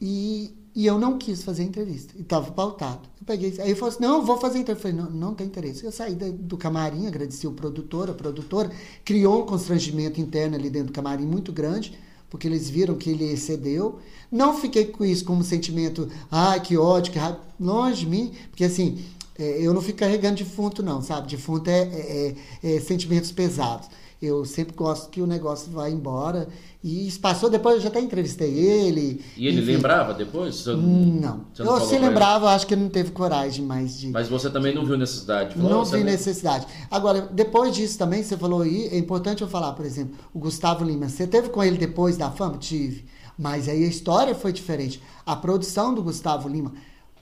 E, e eu não quis fazer entrevista. E estava pautado. Eu peguei. Aí ele falou assim: não, vou fazer entrevista. Eu falei: não, não tem interesse. Eu saí do camarim, agradeci o produtor, a produtora. Criou um constrangimento interno ali dentro do camarim muito grande, porque eles viram que ele excedeu. Não fiquei com isso como sentimento, ai, que ódio, que raiva. Longe de mim, porque assim, é, eu não fico carregando defunto, não, sabe? Defunto é, é, é, é sentimentos pesados. Eu sempre gosto que o negócio vá embora. E isso passou, depois eu já até entrevistei ele. E ele enfim. lembrava depois? Não. Você não eu se lembrava, acho que ele não teve coragem mais de. Mas você também não viu necessidade? Falou, não vi necessidade. Agora, depois disso também, você falou aí, é importante eu falar, por exemplo, o Gustavo Lima. Você teve com ele depois da fama? Tive. Mas aí a história foi diferente. A produção do Gustavo Lima.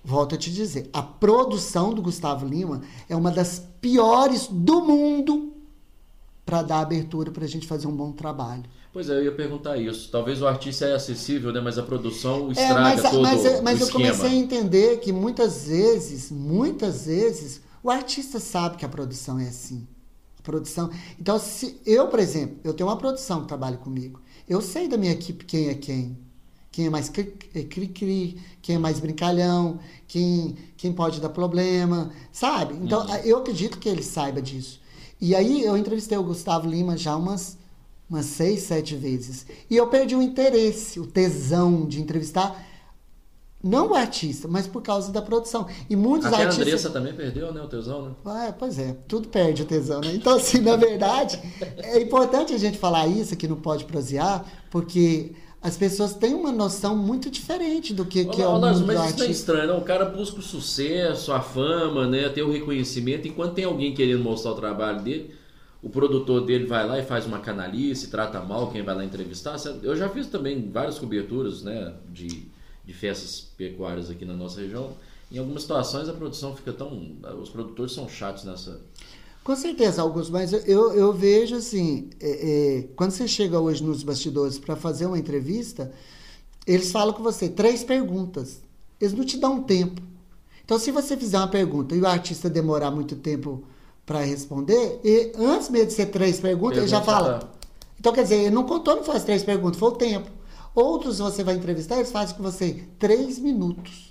Volto a te dizer, a produção do Gustavo Lima é uma das piores do mundo para dar abertura para a gente fazer um bom trabalho. Pois é, eu ia perguntar isso. Talvez o artista é acessível, né? Mas a produção estraga é, mas, todo mas, o mas eu esquema. comecei a entender que muitas vezes, muitas vezes, o artista sabe que a produção é assim. A produção. Então, se eu, por exemplo, eu tenho uma produção que trabalha comigo. Eu sei da minha equipe quem é quem. Quem é mais cri-cri, quem é mais brincalhão, quem, quem pode dar problema, sabe? Então, Uhum. eu acredito que ele saiba disso. E aí, eu entrevistei o Gustavo Lima já umas, umas seis, sete vezes. E eu perdi o interesse, o tesão de entrevistar, não o artista, mas por causa da produção. E muitos Até a artistas. Andressa também perdeu, né? O tesão, né? Ah, pois é, tudo perde o tesão, né? Então, assim, na verdade, é importante a gente falar isso aqui no Pode Prosear, porque as pessoas têm uma noção muito diferente do que, que é o mundo do mas isso não é artista. estranho, não? O cara busca o sucesso, a fama, né? Ter o reconhecimento. Enquanto tem alguém querendo mostrar o trabalho dele, o produtor dele vai lá e faz uma canalice, trata mal quem vai lá entrevistar. Eu já fiz também várias coberturas, né? De, de festas pecuárias aqui na nossa região. Em algumas situações a produção fica tão. Os produtores são chatos nessa. Com certeza, Augusto, mas eu- eu, vejo assim, é, é, quando você chega hoje nos bastidores para fazer uma entrevista, eles falam com você três perguntas. Eles não te dão tempo. Então, se você fizer uma pergunta e o artista demorar muito tempo para responder, e antes mesmo de ser três perguntas, ele já Pergunta, fala. tá. Então, quer dizer, ele não contou, não as três perguntas, foi o tempo. Outros você vai entrevistar, eles fazem com você três minutos.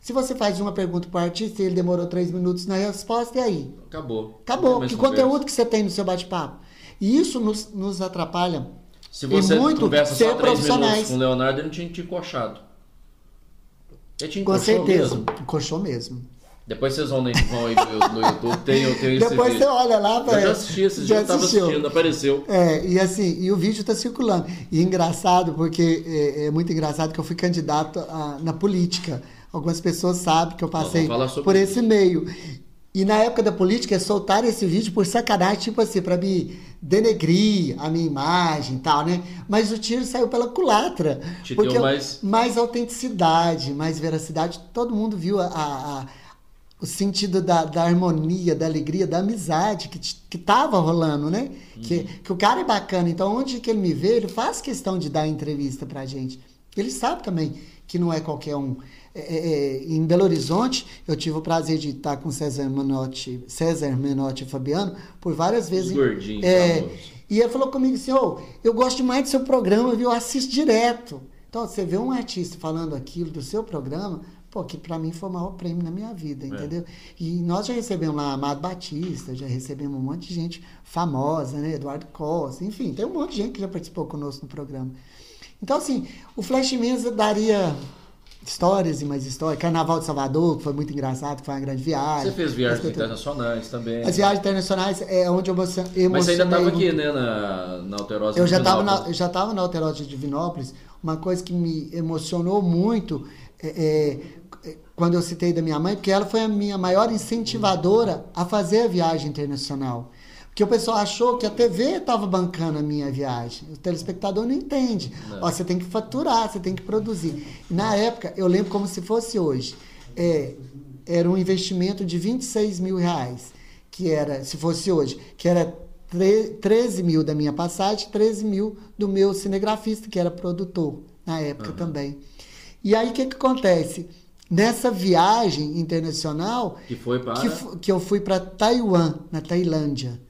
Se você faz uma pergunta para o artista e ele demorou três minutos na resposta, e aí? Acabou. Acabou. Que conversa. conteúdo que você tem no seu bate-papo? E isso nos, nos atrapalha. Se você e muito conversa ser só três minutos com o Leonardo, ele não tinha te encoxado. Ele te Com encoxou certeza. mesmo. Encoxou mesmo. Depois vocês vão, vão aí no, no YouTube, tem, eu tenho esse Depois vídeo. você olha lá, Eu velho. já assisti esse já dia, eu tava assistiu. assistindo, apareceu. É, e assim, e o vídeo tá circulando. E é engraçado, porque é, é muito engraçado que eu fui candidato a- na política. Algumas pessoas sabem que eu passei por esse meio. E na época da política, soltaram esse vídeo por sacanagem, tipo assim, pra me denegrir a minha imagem e tal, né? Mas o tiro saiu pela culatra. Te porque deu eu- mais- mais autenticidade, mais veracidade. Todo mundo viu a- a- a- o sentido da, da harmonia, da alegria, da amizade que, que tava rolando, né? Que, que o cara é bacana. Então, onde que ele me vê, ele faz questão de dar entrevista pra gente. Ele sabe também que não é qualquer um. É, é, é, em Belo Horizonte, eu tive o prazer de estar com César Menotti, César Menotti e Fabiano por várias vezes. Os gordinhos É, e ele falou comigo assim, ô, eu gosto demais do seu programa, viu? Eu assisto direto. Então, você vê um artista falando aquilo do seu programa, pô, que pra mim foi o maior prêmio na minha vida, entendeu? E nós já recebemos lá Amado Batista, já recebemos um monte de gente famosa, né? Eduardo Costa, enfim, tem um monte de gente que já participou conosco no programa. Então, assim, o Flash Mensa daria histórias e mais histórias. Carnaval de Salvador, que foi muito engraçado, que foi uma grande viagem. Você fez viagens internacionais também. As viagens internacionais é onde eu emocio- emocionei. Mas você ainda estava aqui, né, na, na Alterosa Eu já de estava na, Divinópolis. eu já estava na Alterosa de Divinópolis. Uma coisa que me emocionou muito é, é, quando eu citei da minha mãe, porque ela foi a minha maior incentivadora a fazer a viagem internacional. Porque o pessoal achou que a TV estava bancando a minha viagem. O telespectador não entende. Ó, você tem que faturar, você tem que produzir. Na época, eu lembro como se fosse hoje. É, era um investimento de 26 mil reais. Que era, se fosse hoje, que era tre- 13 mil da minha passagem, 13 mil do meu cinegrafista, que era produtor na época também. E aí o que, que acontece? Nessa viagem internacional, Que foi para... que, que eu fui para Taiwan, na Tailândia.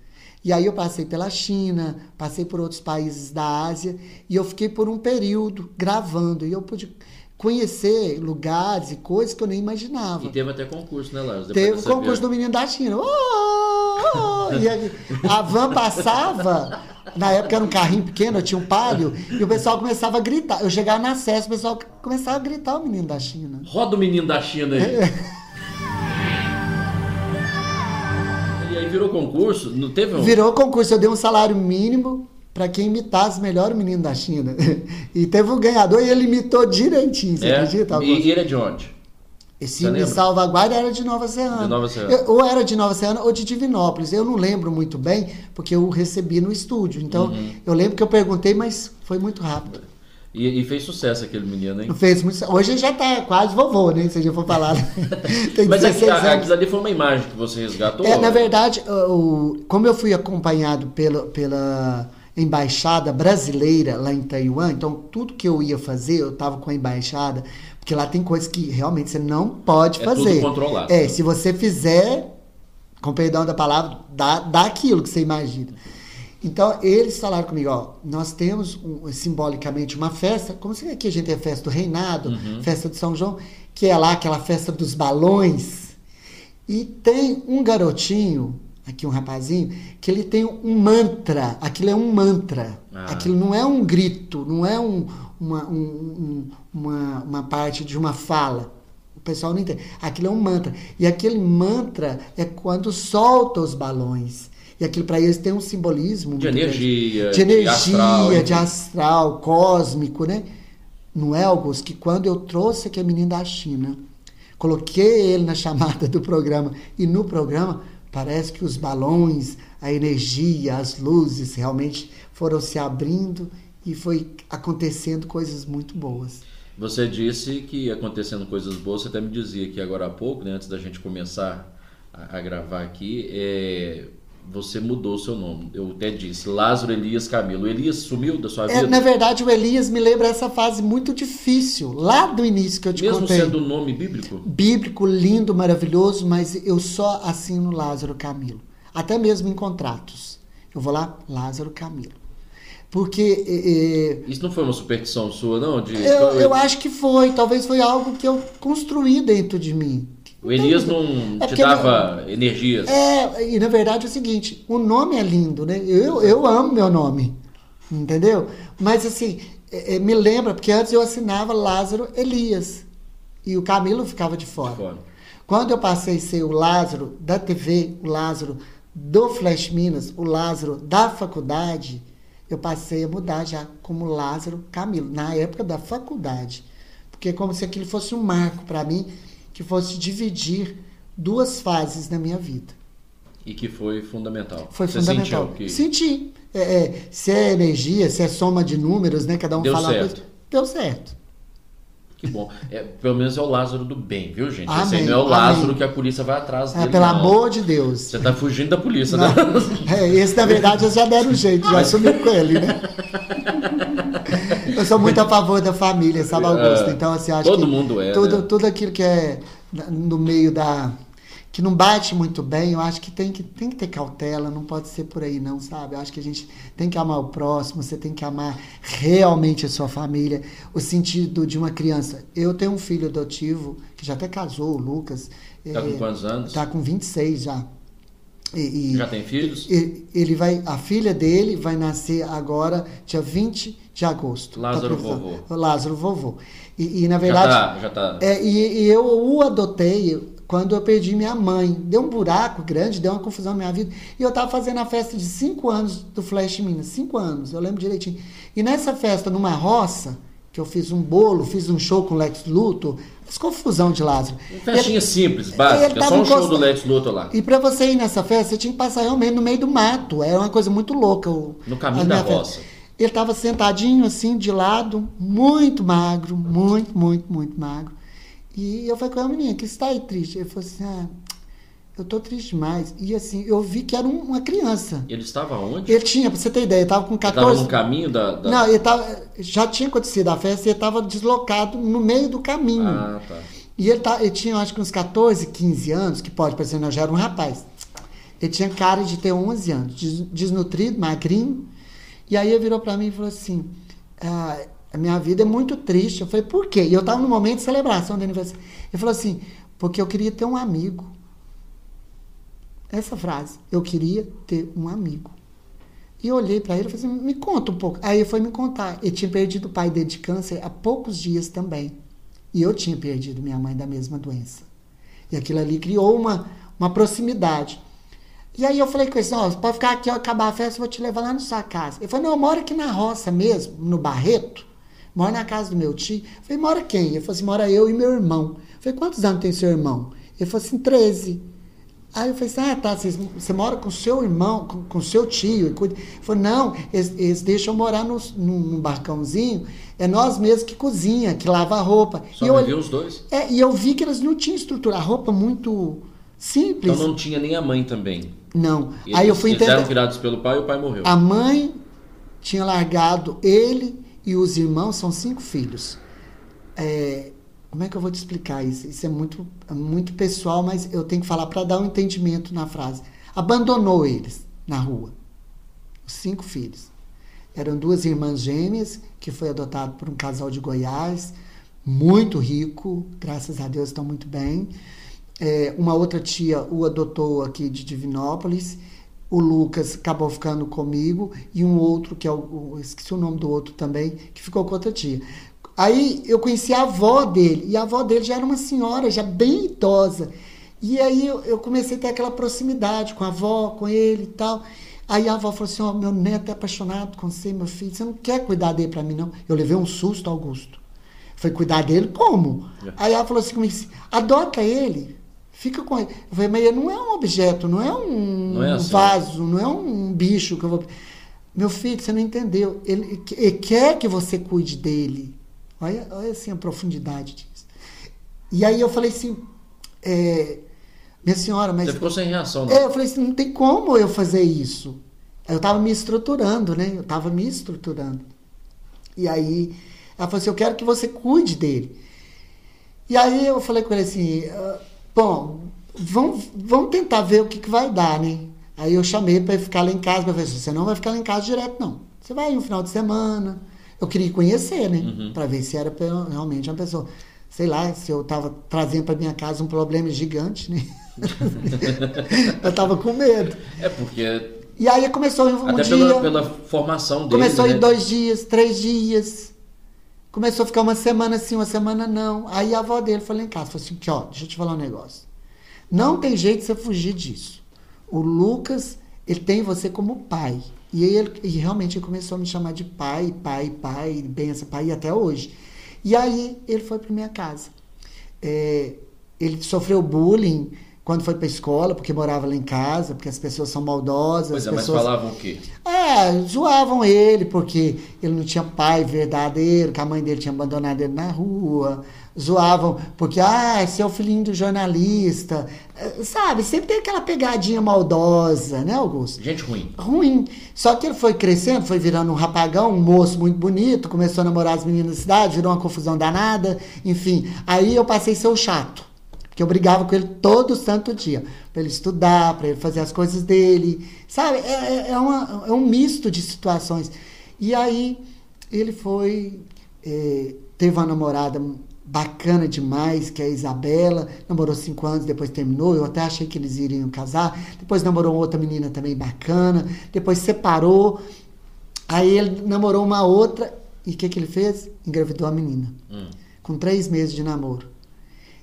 E aí eu passei pela China, passei por outros países da Ásia e eu fiquei por um período gravando e eu pude conhecer lugares e coisas que eu nem imaginava. E teve até concurso, né? Depois Teve o concurso do menino da China. Oh, oh, oh. E aí, a van passava, na época era um carrinho pequeno, eu tinha um palio, e o pessoal começava a gritar. Eu chegava na acesso, o pessoal começava a gritar o menino da China. Roda o menino da China aí. e virou concurso? Não teve um... Virou concurso, eu dei um salário mínimo para quem imitasse melhor o menino da China. E teve o ganhador e ele imitou direitinho, você É? acredita? Augusto? E ele é de onde? Esse Você lembra? Salvaguarda era de Nova Serrana. De Nova Serrana. Eu- ou era de Nova Serrana ou de Divinópolis. Eu não lembro muito bem, porque eu recebi no estúdio. Então, Uhum. eu lembro que eu perguntei, mas foi muito rápido. E, e fez sucesso aquele menino, hein? Fez muito, hoje ele já tá quase vovô, né? Se a gente for falar. Tem Mas 16 aqui, anos. aquilo ali foi uma imagem que você resgatou? É, na verdade, o, como eu fui acompanhado pela, pela embaixada brasileira lá em Taiwan, então tudo que eu ia fazer, eu estava com a embaixada, porque lá tem coisas que realmente você não pode É fazer. tudo controlado. É, se você fizer, com perdão da palavra, dá, dá aquilo que você imagina. Então, eles falaram comigo, ó, nós temos um, simbolicamente uma festa, como se aqui a gente tem a festa do reinado, Uhum. festa de São João, que é lá aquela festa dos balões. E tem um garotinho, aqui um rapazinho, que ele tem um mantra. Aquilo é um mantra. Ah. Aquilo não é um grito, não é um- uma, um- um- uma, uma parte de uma fala. O pessoal não entende. Aquilo é um mantra. E aquele mantra é quando solta os balões. E aquilo para eles tem um simbolismo De energia, de de energia, astral, de astral, cósmico, né? No Elgos, que quando eu trouxe aquele menino da China, coloquei ele na chamada do programa, e no programa parece que os balões, a energia, as luzes realmente foram se abrindo e foi acontecendo coisas muito boas. Você disse que ia acontecendo coisas boas, você até me dizia aqui agora há pouco, né, antes da gente começar a, a gravar aqui, é, você mudou o seu nome. Eu até disse, Lázaro Elias Camilo. O Elias sumiu da sua É, vida? na verdade, o Elias me lembra essa fase muito difícil, lá do início que eu te Mesmo contei. sendo um nome bíblico? bíblico, lindo, maravilhoso, mas eu só assino Lázaro Camilo. Até mesmo em contratos. Eu vou lá, Lázaro Camilo. Porque eh, Isso não foi uma superstição sua, não? De, eu, eu acho que foi, talvez foi algo que eu construí dentro de mim. O Elias não É te dava energias? É, e na verdade é o seguinte, o nome é lindo, né? Eu, eu amo meu nome, entendeu? Mas assim, eh, eh, me lembra, porque antes eu assinava Lázaro Elias. E o Camilo ficava de fora. Fora. Quando eu passei a ser o Lázaro da TV, o Lázaro do Flash Minas, o Lázaro da faculdade, eu passei a mudar já como Lázaro Camilo, na época da faculdade. Porque é como se aquilo fosse um marco para mim, que fosse dividir duas fases na minha vida. E que foi fundamental. Foi Você fundamental. sentiu que... Senti. É, é, se é energia, se é soma de números, né? Cada um Deu fala uma certo. coisa. Deu certo. Que bom. É, pelo menos é o Lázaro do bem, viu, gente? Esse Amém, aí não é o Lázaro amém. que a polícia vai atrás É, dele. pelo não. amor de Deus. Você tá fugindo da polícia, Não. né? É, esse, na verdade, eles já deram jeito, já assumiu com ele, né? Eu sou muito a favor da família, sabe, Augusto? É, Então, assim, acho todo que mundo é, Tudo, né? tudo aquilo que é no meio da. que não bate muito bem, eu acho que tem, que tem que ter cautela, não pode ser por aí, não, sabe? Eu acho que a gente tem que amar o próximo, você tem que amar realmente a sua família, o sentido de uma criança. Eu tenho um filho adotivo, que já até casou, o Lucas. Tá com eh, quantos anos? Tá com 26 já. E, e- Já tem filhos? ele vai, a filha dele vai nascer agora, dia 20 de agosto. Lázaro Tá vovô. Lázaro vovô. E, e, na Já verdade. tá, já tá. É, e, e eu o adotei quando eu perdi minha mãe. Deu um buraco grande, deu uma confusão na minha vida. E eu tava fazendo a festa de cinco anos do Flash Minas. Cinco anos, eu lembro direitinho. E nessa festa, numa roça, que eu fiz um bolo, fiz um show com o Lex Luthor, as confusão de Lázaro. Festinha simples, ele básica. tava Só um show do Lex Luthor lá. E pra você ir nessa festa, você tinha que passar realmente no meio do mato. Era uma coisa muito louca. o- No caminho da festa. Ele estava sentadinho assim, de lado, muito magro, muito, muito, muito magro. E eu falei com a menina, que está aí triste? Ele falou assim, ah, eu tô triste demais. E assim, eu vi que era um- uma criança. Ele estava onde? Ele tinha, pra você ter ideia, ele tava com Estava 14... no caminho da. da- Não, ele tava, já tinha acontecido a festa e ele estava deslocado no meio do caminho. Ah, tá. E ele, tá, ele tinha, acho que uns 14, 15 anos, que pode parecer, não, já era um rapaz. Ele tinha cara de ter 11 anos, des- desnutrido, magrinho. E aí ele virou pra mim e falou assim: "Ah, a minha vida é muito triste. Eu falei, por quê? E eu tava no momento de celebração do aniversário. Ele falou assim: porque eu queria ter um amigo. Essa frase, eu queria ter um amigo. E eu olhei pra ele e falei assim, me conta um pouco. Aí ele foi me contar. Ele tinha perdido o pai dele de câncer há poucos dias também. E eu tinha perdido minha mãe da mesma doença. E aquilo ali criou uma, uma proximidade. E aí eu falei com ele, ó, você pode ficar aqui, ó, acabar a festa, eu vou te levar lá na sua casa. Ele falou, não, eu moro aqui na roça mesmo, no Barreto. Moro na casa do meu tio. Eu falei, mora quem? Ele falou assim, mora eu e meu irmão. Eu falei, quantos anos tem seu irmão? Ele falou assim, 13. Aí eu falei assim, ah, tá, vocês- você mora com seu irmão, com, com seu tio. E cuida. Ele falou, não, eles, eles deixam morar num, num, num barcãozinho, é nós mesmos que cozinha, que lava a roupa. Só e, eu, os dois? é, e eu vi que eles não tinham estrutura, a roupa muito simples. Então não tinha nem a mãe também. Não. Eles, Aí eu fui eles eram entender. criados pelo pai e o pai morreu. A mãe tinha largado ele e os irmãos, são cinco filhos. É, como é que eu vou te explicar isso? Isso é muito, é muito pessoal, mas eu tenho que falar para dar um entendimento na frase. Abandonou eles na rua. Os cinco filhos. Eram duas irmãs gêmeas, que foi adotado por um casal de Goiás, muito rico, graças a Deus estão muito bem. É, uma outra tia o adotou aqui de Divinópolis. O Lucas acabou ficando comigo e um outro, que é o, esqueci o nome do outro também, que ficou com outra tia. Aí eu conheci a avó dele, e a avó dele já era uma senhora, já bem idosa. E aí eu, eu comecei a ter aquela proximidade com a avó, com ele e tal. Aí a avó falou assim: Ó, meu neto é apaixonado com você, meu filho, você não quer cuidar dele para mim, não? Eu levei um susto, Augusto. Foi cuidar dele como? É. Aí ela falou assim comigo assim, adota ele, fica com ele. Eu falei, mas ele não é um objeto, não é um Não é assim. vaso, não é um bicho que eu vou. Meu filho, você não entendeu. Ele, ele quer que você cuide dele. Olha, olha assim a profundidade disso. E aí eu falei assim, é, minha senhora, mas Você ficou sem reação, não? é, eu falei assim, não tem como eu fazer isso. Eu estava me estruturando, né? Eu estava me estruturando. E aí, ela falou assim, eu quero que você cuide dele. E aí eu falei com ele assim, ah, bom, vamos, vamos tentar ver o que, que vai dar, né? Aí eu chamei para ficar lá em casa, para ver você não vai ficar lá em casa direto, não. Você vai um final de semana. Eu queria conhecer, né? Para ver se era realmente uma pessoa. Sei lá, se eu estava trazendo para minha casa um problema gigante, né? eu estava com medo. É porque. E aí começou um Até dia. pela, pela formação dele. Começou né? em dois dias, três dias. Começou a ficar uma semana sim, uma semana não. Aí a avó dele foi lá em casa, falou assim, ó, deixa eu te falar um negócio. Não tem jeito de você fugir disso. O Lucas, ele tem você como pai. E, aí ele, e realmente ele começou a me chamar de pai, pai, pai, benção, pai, até hoje. E aí ele foi para minha casa. É, ele sofreu bullying quando foi para escola, porque morava lá em casa, porque as pessoas são maldosas. Pois é, as mas pessoas... falavam o quê? É, zoavam ele porque ele não tinha pai verdadeiro, que a mãe dele tinha abandonado ele na rua. Zoavam porque, ah, é o filhinho do jornalista. É, Sabe, sempre tem aquela pegadinha maldosa, né, Augusto? Gente ruim. Ruim. Só que ele foi crescendo, foi virando um rapagão, um moço muito bonito, começou a namorar as meninas da cidade, virou uma confusão danada, enfim. Aí eu passei a ser o chato. Porque eu brigava com ele todo santo dia. Para ele estudar, para ele fazer as coisas dele. Sabe? É, é- é uma- é um misto de situações. E aí ele foi. eh, teve uma namorada bacana demais, que é a Isabela. Namorou cinco anos, depois terminou. Eu até achei que eles iriam casar. Depois namorou outra menina também bacana. Depois separou. Aí ele namorou uma outra. E o que, que ele fez? Engravidou a menina. Hum. Com três meses de namoro.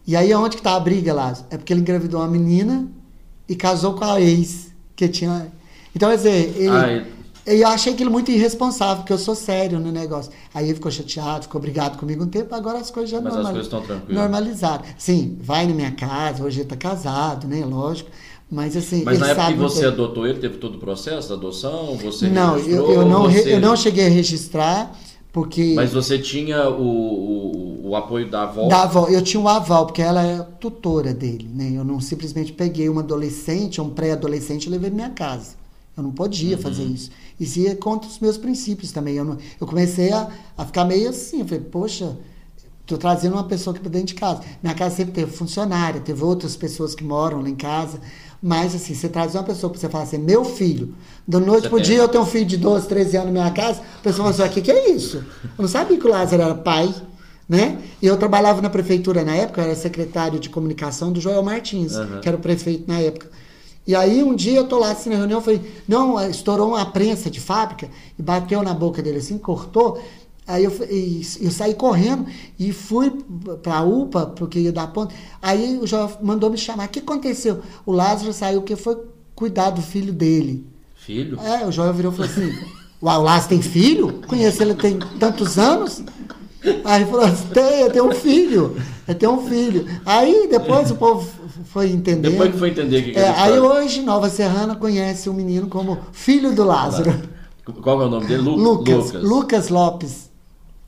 E aí onde que tá a briga, Lázaro? É porque ele engravidou uma menina e casou com a ex que tinha. Então, quer dizer, ele, Ai. eu achei aquilo muito irresponsável, porque eu sou sério no negócio. Aí ele ficou chateado, ficou brigado comigo um tempo, agora as coisas já Mas as normali- coisas estão tranquilas. normalizaram. Sim, vai na minha casa, hoje ele tá casado, né? Lógico. Mas assim. Mas ele na época sabe que você adotou ele, teve todo o processo da adoção? Você Não, eu, eu, não, você- eu não cheguei a registrar, porque. Mas você tinha o, o, o apoio da avó? Da avó, eu tinha uma avó, porque ela é tutora dele, né? Eu não simplesmente peguei um adolescente, um pré-adolescente e levei minha casa. Eu não podia Uhum. fazer isso. Isso ia contra os meus princípios também. Eu, não- eu comecei a, a ficar meio assim, eu falei, poxa, tô trazendo uma pessoa aqui pra dentro de casa. Minha casa sempre teve funcionária, teve outras pessoas que moram lá em casa. Mas assim, você traz uma pessoa pra você falar assim, meu filho, da noite pro tem. dia eu tenho um filho de 12, 13 anos na minha casa, a pessoa fala assim, o que, que é isso? Eu não sabia que o Lázaro era pai né? E eu trabalhava na prefeitura na época, eu era secretário de comunicação do Joel Martins, Aham. que era o prefeito na época. E aí um dia eu tô lá assim na reunião, eu falei, não, estourou uma prensa de fábrica e bateu na boca dele assim, cortou. Aí eu, eu saí correndo e fui para a UPA, porque ia dar ponto. Aí o Joel mandou me chamar. O que aconteceu? O Lázaro saiu que foi cuidar do filho dele. Filho? É, o Joel virou e falou assim: Uau, o Lázaro tem filho? Conheço ele tem tantos anos. Aí falou assim, tem, eu tenho um filho. Eu tenho um filho. Aí depois o povo foi entendendo. Depois que foi entender o que, que É, aí hoje Nova Serrana conhece o menino como filho do Lázaro. Qual é o nome dele? Lu- Lucas, Lucas Lopes.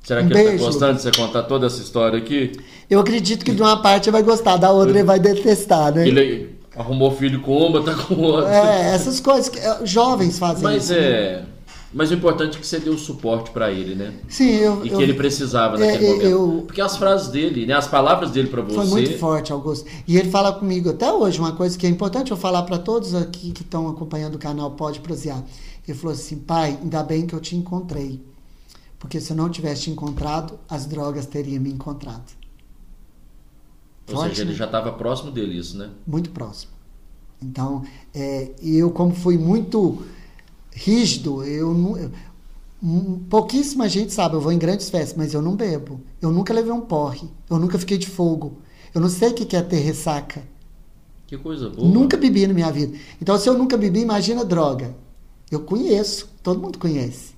Será Um que ele tá beijo, gostando de você contar toda essa história aqui? Eu acredito que de uma parte ele vai gostar, da outra ele vai detestar, né? Ele arrumou filho com uma, tá com outra. É, essas coisas que é, jovens fazem Mas isso. né? é. Mas o importante é que você deu suporte pra ele, né? Sim, eu. E que eu- ele precisava é, naquele é, momento. eu- Porque as frases dele, né? As palavras dele pra você. Foi muito forte, Augusto. E ele fala comigo até hoje, uma coisa que é importante eu falar para todos aqui que estão acompanhando o canal Pode Prosear. Ele falou assim: pai, ainda bem que eu te encontrei. Porque se eu não tivesse encontrado, as drogas teriam me encontrado. Ou Forte, seja, ele né? já estava próximo dele, isso, né? Muito próximo. Então, é, eu, como fui muito rígido, eu não. eu- hum, pouquíssima gente sabe, eu vou em grandes festas, mas eu não bebo. Eu nunca levei um porre. Eu nunca fiquei de fogo. Eu não sei o que que é ter ressaca. Que coisa boa. Nunca bebi na minha vida. Então, se eu nunca bebi, imagina droga. Eu conheço, todo mundo conhece.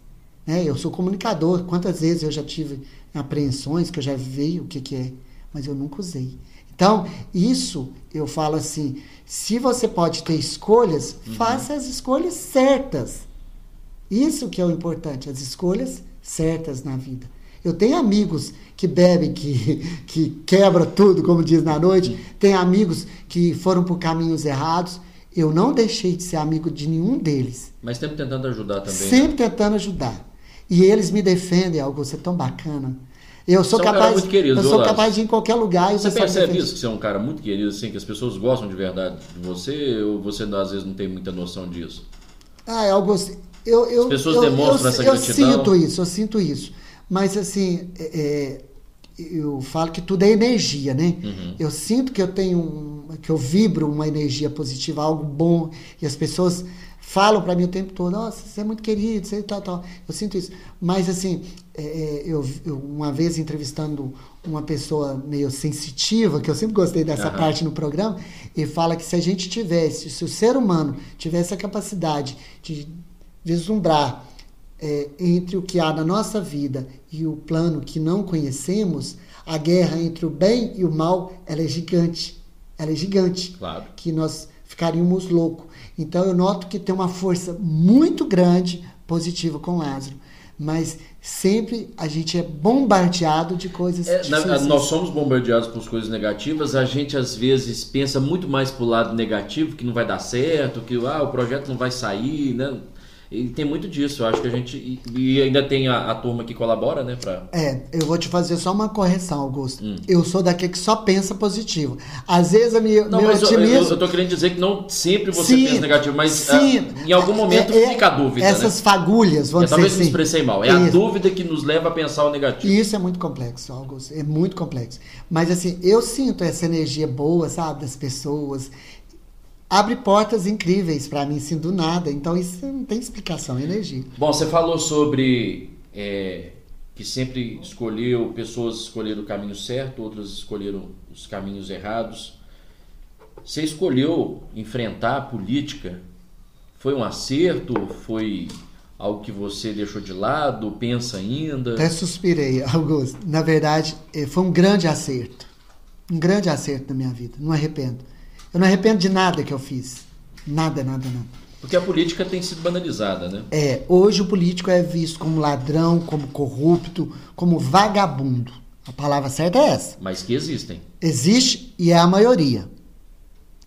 Né? Eu sou comunicador. Quantas vezes eu já tive apreensões, que eu já vi o que, que é, mas eu nunca usei. Então, isso eu falo assim: se você pode ter escolhas, faça as escolhas certas. Isso que é o importante, as escolhas certas na vida. Eu tenho amigos que bebem, que, que quebra tudo, como diz na noite. Tem amigos que foram por caminhos errados. Eu não deixei de ser amigo de nenhum deles. Mas sempre tentando ajudar também. né? Sempre tentando ajudar. E eles me defendem, algo você é tão bacana. Eu sou Você é um capaz, querido, eu sou capaz de ir em qualquer lugar e Você percebe isso, que você é um cara muito querido, assim, que as pessoas gostam de verdade de você, ou você às vezes não tem muita noção disso? Ah, é algo assim. Eu, eu, As pessoas eu, demonstram eu, essa eu gratidão? sinto isso, eu sinto isso. Mas assim, é, é, eu falo que tudo é energia, né? Uhum. Eu sinto que eu tenho, um, que eu vibro uma energia positiva, algo bom, e as pessoas falam para mim o tempo todo, nossa, você é muito querido, você tal, tal. Eu sinto isso. Mas assim, é, é, eu, eu uma vez entrevistando uma pessoa meio sensitiva, que eu sempre gostei dessa Aham. parte no programa, e fala que se a gente tivesse, se o ser humano tivesse a capacidade de vislumbrar é, entre o que há na nossa vida e o plano que não conhecemos, a guerra entre o bem e o mal, ela é gigante. Ela é gigante. Claro. Que nós ficaríamos loucos. Então eu noto que tem uma força muito grande positiva com Lázaro. Mas sempre a gente é bombardeado de coisas É, na- nós somos bombardeados por coisas negativas, a gente às vezes pensa muito mais pro lado negativo, que não vai dar certo, que ah, o projeto não vai sair, né? E tem muito disso, eu acho que a gente. E, e ainda tem a, a turma que colabora, né? Pra, É, eu vou te fazer só uma correção, Augusto. Hum. Eu sou daquele que só pensa positivo. Às vezes a minha, Não, meu mas eu, eu, otimismo... eu tô querendo dizer que não sempre você Sim, pensa negativo, mas sim. ah, em algum momento É, é, fica a dúvida, Essas né? fagulhas, Eu vamos dizer talvez me assim. expressei mal. É a Isso. dúvida que nos leva a pensar o negativo. Isso é muito complexo, Augusto. É muito complexo. Mas assim, eu sinto essa energia boa, sabe, das pessoas. Abre portas incríveis para mim, assim, do nada. Então isso não tem explicação, é energia. Bom, você falou sobre é, que sempre escolheu, pessoas escolheram o caminho certo, outras escolheram os caminhos errados. Você escolheu enfrentar a política. Foi um acerto? Foi algo que você deixou de lado? Pensa ainda? Até suspirei, Augusto. Na verdade, eh, foi um grande acerto. Um grande acerto na minha vida. Não arrependo. Eu não arrependo de nada que eu fiz. Nada, nada, nada. Porque a política tem sido banalizada, né? É, hoje o político é visto como ladrão, como corrupto, como vagabundo. A palavra certa é essa. Mas que existem. Existe e é a maioria.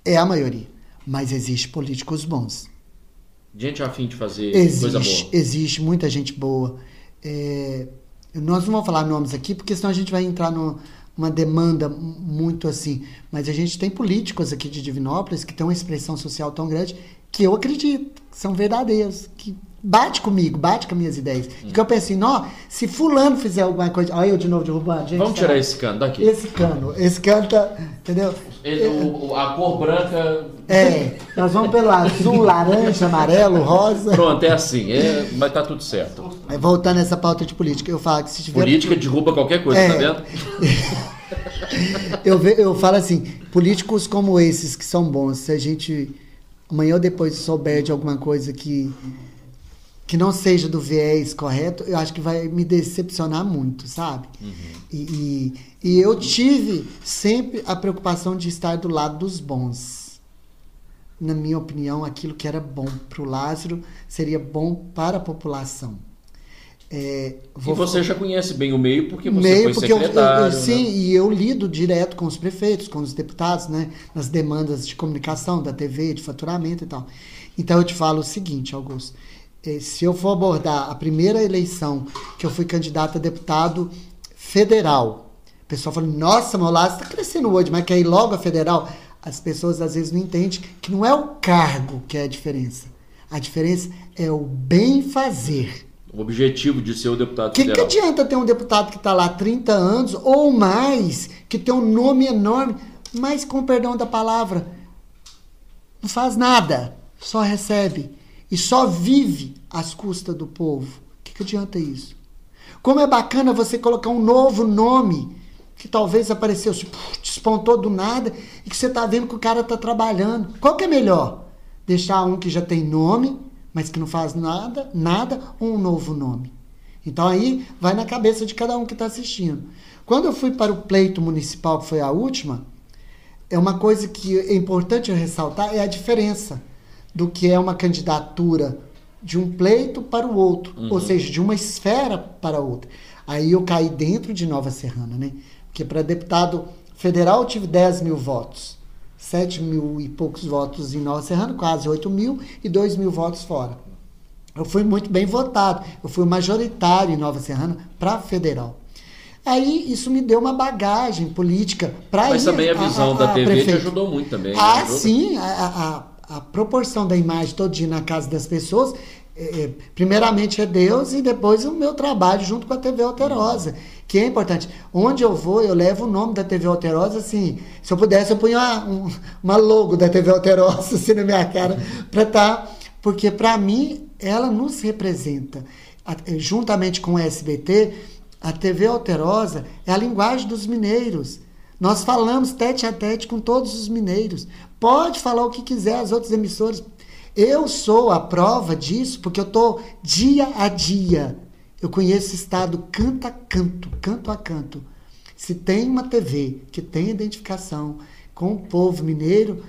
É a maioria. Mas existe políticos bons. Gente a fim de fazer coisa Existe, boa. existe muita gente boa. É, nós não vamos falar nomes aqui, porque senão a gente vai entrar no- numa demanda muito assim. Mas a gente tem políticos aqui de Divinópolis que têm uma expressão social tão grande que eu acredito, que são verdadeiros, que bate comigo, bate com as minhas ideias. E que eu penso assim, ó, se fulano fizer alguma coisa... Olha eu de novo derrubando, gente. Vamos tá tirar lá. esse cano daqui. Esse cano, esse cano tá, entendeu? Ele- o- a cor branca. É, nós vamos pelo azul, laranja, amarelo, rosa. Pronto, é assim. É, mas tá tudo certo. Aí, voltando essa pauta de política, eu falo que se tiver. Política derruba qualquer coisa, É. tá vendo? eu, ve- eu falo assim, políticos como esses que são bons, se a gente amanhã ou depois souber de alguma coisa que que não seja do viés correto, eu acho que vai me decepcionar muito, sabe? Uhum. E, e, e, eu tive sempre a preocupação de estar do lado dos bons. Na minha opinião, aquilo que era bom para o Lázaro seria bom para a população. É, vou... E você já conhece bem o meio porque você meio, foi porque secretário. Eu, eu, né? sim, né? e eu lido direto com os prefeitos, com os deputados, né? Nas demandas de comunicação da TV, de faturamento e tal. Então eu te falo o seguinte, Augusto é, se eu for abordar a primeira eleição que eu fui candidato a deputado federal, o pessoal fala, nossa, meu lado está crescendo hoje, mas quer ir logo a federal? As pessoas às vezes não entendem que não é o cargo que é a diferença. A diferença é o bem fazer. O objetivo de ser o deputado que, federal. Que adianta ter um deputado que está lá há 30 anos ou mais, que tem um nome enorme, mas com perdão da palavra, não faz nada, só recebe e só vive às custas do povo. O que, que adianta isso? Como é bacana você colocar um novo nome que talvez apareceu, despontou do nada e que você está vendo que o cara está trabalhando. Qual que é melhor? Deixar um que já tem nome, mas que não faz nada, nada, ou um novo nome? Então aí vai na cabeça de cada um que está assistindo. Quando eu fui para o pleito municipal, que foi a última, é uma coisa que é importante ressaltar é a diferença do que é uma candidatura de um pleito para o outro, uhum. ou seja, de uma esfera para outra. Aí eu caí dentro de Nova Serrana, né? Porque para deputado federal eu tive 10 mil votos, 7 mil e poucos votos em Nova Serrana, quase 8 mil, e 2 mil votos fora. Eu fui muito bem votado, eu fui majoritário em Nova Serrana para federal. Aí isso me deu uma bagagem política para Mas também a visão a, a, a da TV prefeito. te ajudou muito também. Ah, sim. A, a proporção da imagem todinha na casa das pessoas, é, é, primeiramente é Deus e depois o meu trabalho junto com a TV Alterosa, que é importante. Onde eu vou, eu levo o nome da TV Alterosa, assim, se eu pudesse eu punha uma, um, uma logo da TV Alterosa assim na minha cara, para estar, tá, porque para mim ela nos representa. Juntamente com o SBT, a TV Alterosa é a linguagem dos mineiros. Nós falamos tete a tete com todos os mineiros. Pode falar o que quiser as outras emissoras. Eu sou a prova disso porque eu estou dia a dia. Eu conheço o estado canto a canto, canto a canto. Se tem uma TV que tem identificação com o povo mineiro,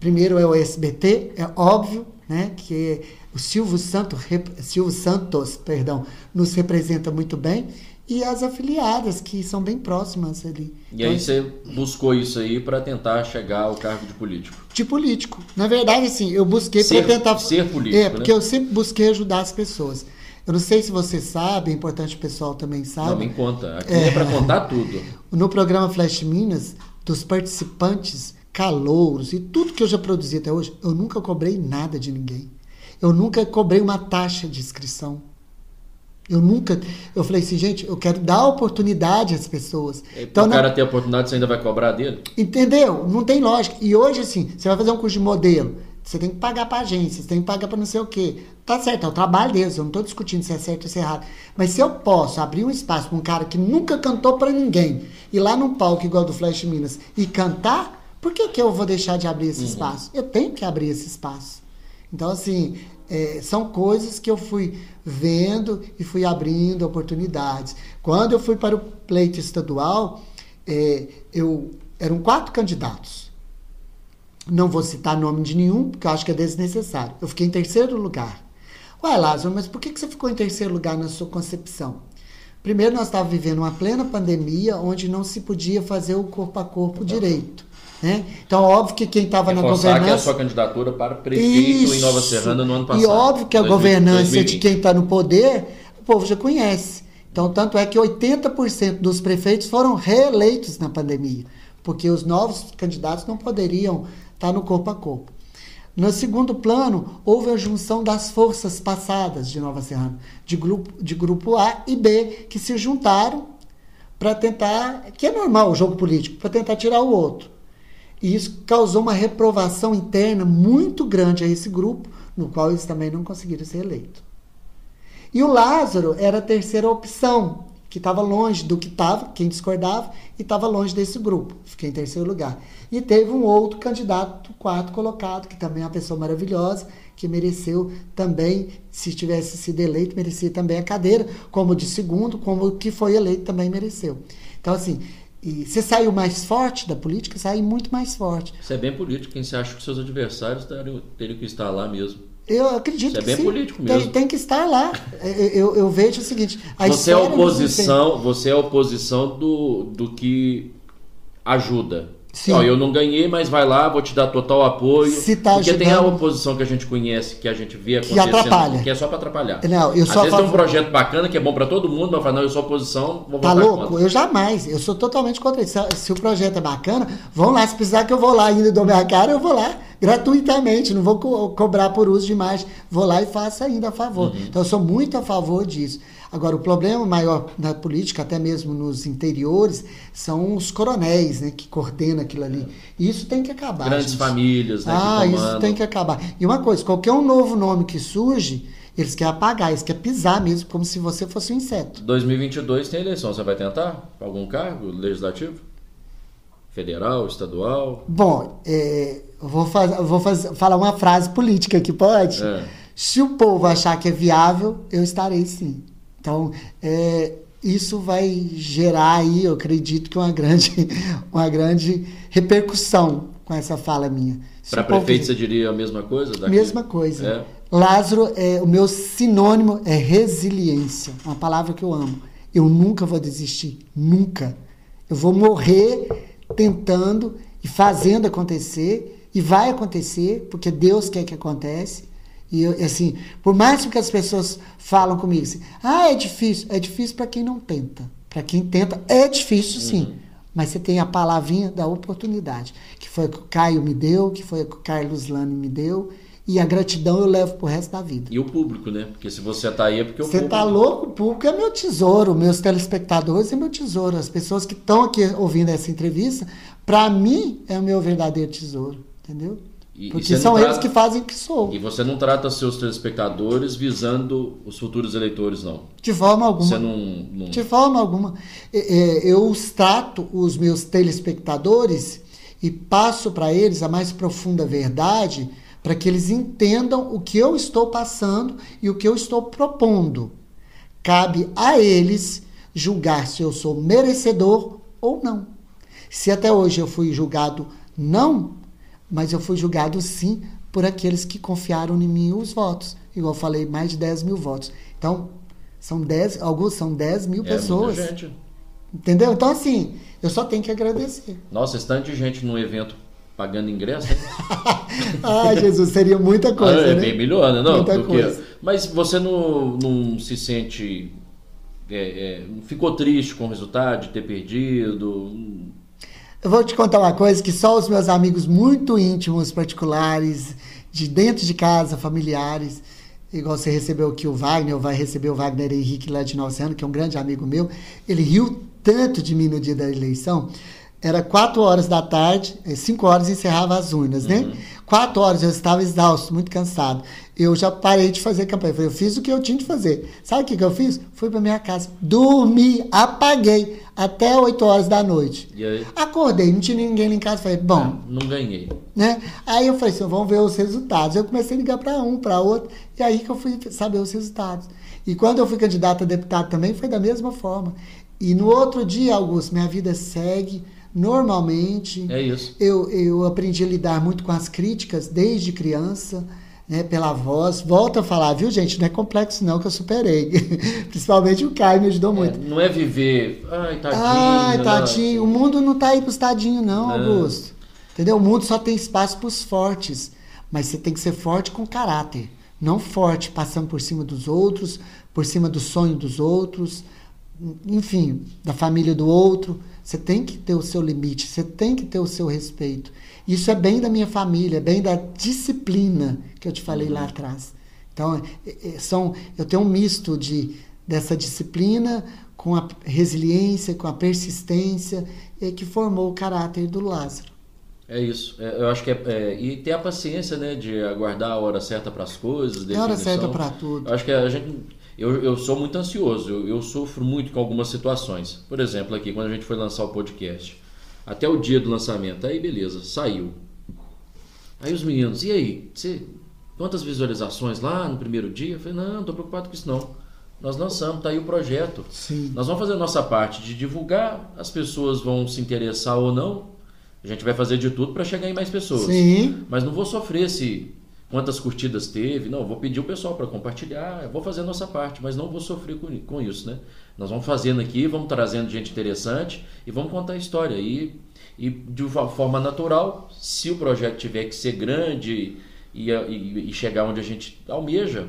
primeiro é o SBT, é óbvio, né, que o Silvio Santos, Silvio Santos, perdão, nos representa muito bem e as afiliadas, que são bem próximas ali. E então, aí você buscou isso aí para tentar chegar ao cargo de político? De político. Na verdade, assim, eu busquei para tentar... Ser político, É, porque né? eu sempre busquei ajudar as pessoas. Eu não sei se você sabe, é importante o pessoal também sabe. Não, me conta. Aqui é, é para contar tudo. No programa Flash Minas, dos participantes, calouros e tudo que eu já produzi até hoje, eu nunca cobrei nada de ninguém. Eu nunca cobrei uma taxa de inscrição. Eu nunca. Eu falei assim, gente, eu quero dar oportunidade às pessoas. E então, o cara não, ter oportunidade, você ainda vai cobrar dele? Entendeu? Não tem lógica. E hoje, assim, você vai fazer um curso de modelo. Você tem que pagar para agência, você tem que pagar para não sei o quê. Tá certo, é o trabalho deles, eu não estou discutindo se é certo ou se é errado. Mas se eu posso abrir um espaço para um cara que nunca cantou para ninguém, ir lá num palco igual do Flash Minas e cantar, por que, que eu vou deixar de abrir esse uhum. espaço? Eu tenho que abrir esse espaço. Então, assim, é, são coisas que eu fui vendo e fui abrindo oportunidades. Quando eu fui para o pleito estadual, é, eu eram quatro candidatos. Não vou citar nome de nenhum, porque eu acho que é desnecessário. Eu fiquei em terceiro lugar. Ué, Lázaro, mas por que você ficou em terceiro lugar na sua concepção? Primeiro, nós estávamos vivendo uma plena pandemia, onde não se podia fazer o corpo a corpo direito. Né? Então, óbvio que quem estava na governança. que a sua candidatura para prefeito Isso. em Nova Serrana no ano passado. E óbvio que a 2020, governança 2020. de quem está no poder, o povo já conhece. Então, tanto é que 80% dos prefeitos foram reeleitos na pandemia, porque os novos candidatos não poderiam estar tá no corpo a corpo. No segundo plano, houve a junção das forças passadas de Nova Serrana, de grupo, de grupo A e B, que se juntaram para tentar, que é normal o jogo político, para tentar tirar o outro. E isso causou uma reprovação interna muito grande a esse grupo, no qual eles também não conseguiram ser eleitos. E o Lázaro era a terceira opção, que estava longe do que estava, quem discordava, e estava longe desse grupo. Fiquei em terceiro lugar. E teve um outro candidato quarto colocado, que também é uma pessoa maravilhosa, que mereceu também, se tivesse sido eleito, merecia também a cadeira, como de segundo, como o que foi eleito também mereceu. Então, assim, e você saiu mais forte da política, saiu muito mais forte. Você é bem político, quem você acha que seus adversários teriam, teriam que estar lá mesmo? Eu acredito Você é que bem sim. político mesmo. Tem, tem que estar lá. Eu, eu- vejo o seguinte: a Você é oposição, você é oposição do, do que ajuda. Sim. Ó, eu não ganhei, mas vai lá, vou te dar total apoio. Se tá Porque tem a ajudando- oposição que a gente conhece, que a gente vê Que acontecendo, atrapalha. que é só para atrapalhar. Não, eu Às a vezes tem um projeto bacana que é bom para todo mundo, mas fala, não, eu sou oposição, vou Tá louco? contra. Eu jamais. Eu sou totalmente contra isso. Se- Se o projeto é bacana, vão lá. Se precisar que eu vou lá ainda e dou minha cara, eu vou lá gratuitamente. Não vou co- cobrar por uso de imagem. Vou lá e faço ainda a favor. Uhum. Então eu sou muito a favor disso. Agora, o problema maior na política, até mesmo nos interiores, são os coronéis, né? Que coordenam aquilo ali. Isso tem que acabar. Grandes gente. famílias, né, Ah, isso tem que acabar. E uma coisa, qualquer um novo nome que surge, eles querem apagar, eles querem pisar mesmo, como se você fosse um inseto. 2022 tem eleição, você vai tentar? Algum cargo legislativo? Federal, estadual? Bom, é, vou, faz, vou faz- falar uma frase política aqui, pode? É. Se o povo achar que é viável, eu estarei sim. Então, é, isso vai gerar aí, eu acredito que uma grande, uma grande repercussão com essa fala minha. Para prefeito você diria a mesma coisa? daqui? Mesma coisa. É. Lázaro, é, o meu sinônimo é resiliência, uma palavra que eu amo. Eu nunca vou desistir, nunca. Eu vou morrer tentando e fazendo acontecer, e vai acontecer, porque Deus quer que aconteça. E eu, assim, por mais que as pessoas falam comigo assim, ah, é difícil, é difícil para quem não tenta. Para quem tenta, é difícil sim. Mas você tem a palavrinha da oportunidade, que foi que o Caio me deu, que foi que o Carlos Lani me deu, e a gratidão eu levo pro resto da vida. E o público, né? Porque se você tá aí é porque o Você público... tá louco? O público é meu tesouro, meus telespectadores é meu tesouro. As pessoas que estão aqui ouvindo essa entrevista, para mim é o meu verdadeiro tesouro, entendeu? E- e Porque você são não eles trata- que fazem o que sou. E você não trata seus telespectadores visando os futuros eleitores, não. De forma alguma. Você não... não- De forma alguma. É, é, Eu trato, os meus telespectadores, e passo para eles a mais profunda verdade, para que eles entendam o que eu estou passando e o que eu estou propondo. Cabe a eles julgar se eu sou merecedor ou não. Se até hoje eu fui julgado não, mas eu fui julgado sim por aqueles que confiaram em mim os votos. Igual eu falei, mais de 10 mil votos. Então, são 10, alguns são 10 mil É, pessoas. muita gente. Entendeu? Então, assim, eu só tenho que agradecer. Nossa, esse tanto de gente num evento pagando ingresso, hein? Ai, Jesus, seria muita coisa. Ah, é né? bem melhor, né? Não, Muita que- coisa. Mas você não, não se sente. é, é, ficou triste com o resultado de ter perdido? Eu vou te contar uma coisa que só os meus amigos muito íntimos, particulares, de dentro de casa, familiares, igual você recebeu aqui o Wagner, vai receber o Wagner Henrique lá de Nalciano, que é um grande amigo meu, ele riu tanto de mim no dia da eleição. Era quatro horas da tarde, eh, cinco horas encerrava as urnas, né? Quatro horas eu estava exausto, muito cansado. Eu já parei de fazer campanha. Eu fiz o que eu tinha de fazer. Sabe o que, que eu fiz? Fui para minha casa, dormi, apaguei até 8 horas da noite. E aí? Acordei, não tinha ninguém lá em casa. Falei, bom, Não ganhei. né? Aí eu falei assim, vamos ver os resultados. Eu comecei a ligar para um, para outro, e aí que eu fui saber os resultados. E quando eu fui candidato a deputado também foi da mesma forma. E no outro dia, Augusto, minha vida segue normalmente. É. Eu, eu aprendi a lidar muito com as críticas desde criança, né, pela voz. Volto a falar, viu, gente? Não é complexo não que eu superei. Principalmente o Caio me ajudou É, muito. não é viver. Ai, tadinho. Ai, tadinho. O mundo não tá aí pros tadinhos, não, É. Augusto. Entendeu? O mundo só tem espaço pros fortes. Mas você tem que ser forte com caráter. Não forte passando por cima dos outros, por cima do sonho dos outros, enfim, da família do outro. Você tem que ter o seu limite, você tem que ter o seu respeito. Isso é bem da minha família, é bem da disciplina que eu te falei lá atrás. Então, é- é- são, eu tenho um misto de, dessa disciplina com a resiliência, com a persistência, que formou o caráter do Lázaro. É isso. É, eu acho que é, é- E ter a paciência, né? De aguardar a hora certa para as coisas. É hora definição. certa para tudo. Eu acho que a gente. Eu, eu sou muito ansioso, eu, eu sofro muito com algumas situações. Por exemplo, aqui, quando a gente foi lançar o podcast, até o dia do lançamento, aí beleza, saiu. Aí os meninos, e aí? Você, quantas visualizações lá no primeiro dia? Eu falei, não, não tô preocupado com isso não. Nós lançamos, tá aí o projeto. Sim. Nós vamos fazer a nossa parte de divulgar, as pessoas vão se interessar ou não. A gente vai fazer de tudo para chegar em mais pessoas. Sim. Mas não vou sofrer se quantas curtidas teve, não, vou pedir o pessoal para compartilhar, vou fazer a nossa parte, mas não vou sofrer com, com isso, né? Nós vamos fazendo aqui, vamos trazendo gente interessante e vamos contar a história. E, e de uma forma natural, se o projeto tiver que ser grande e, e, e chegar onde a gente almeja,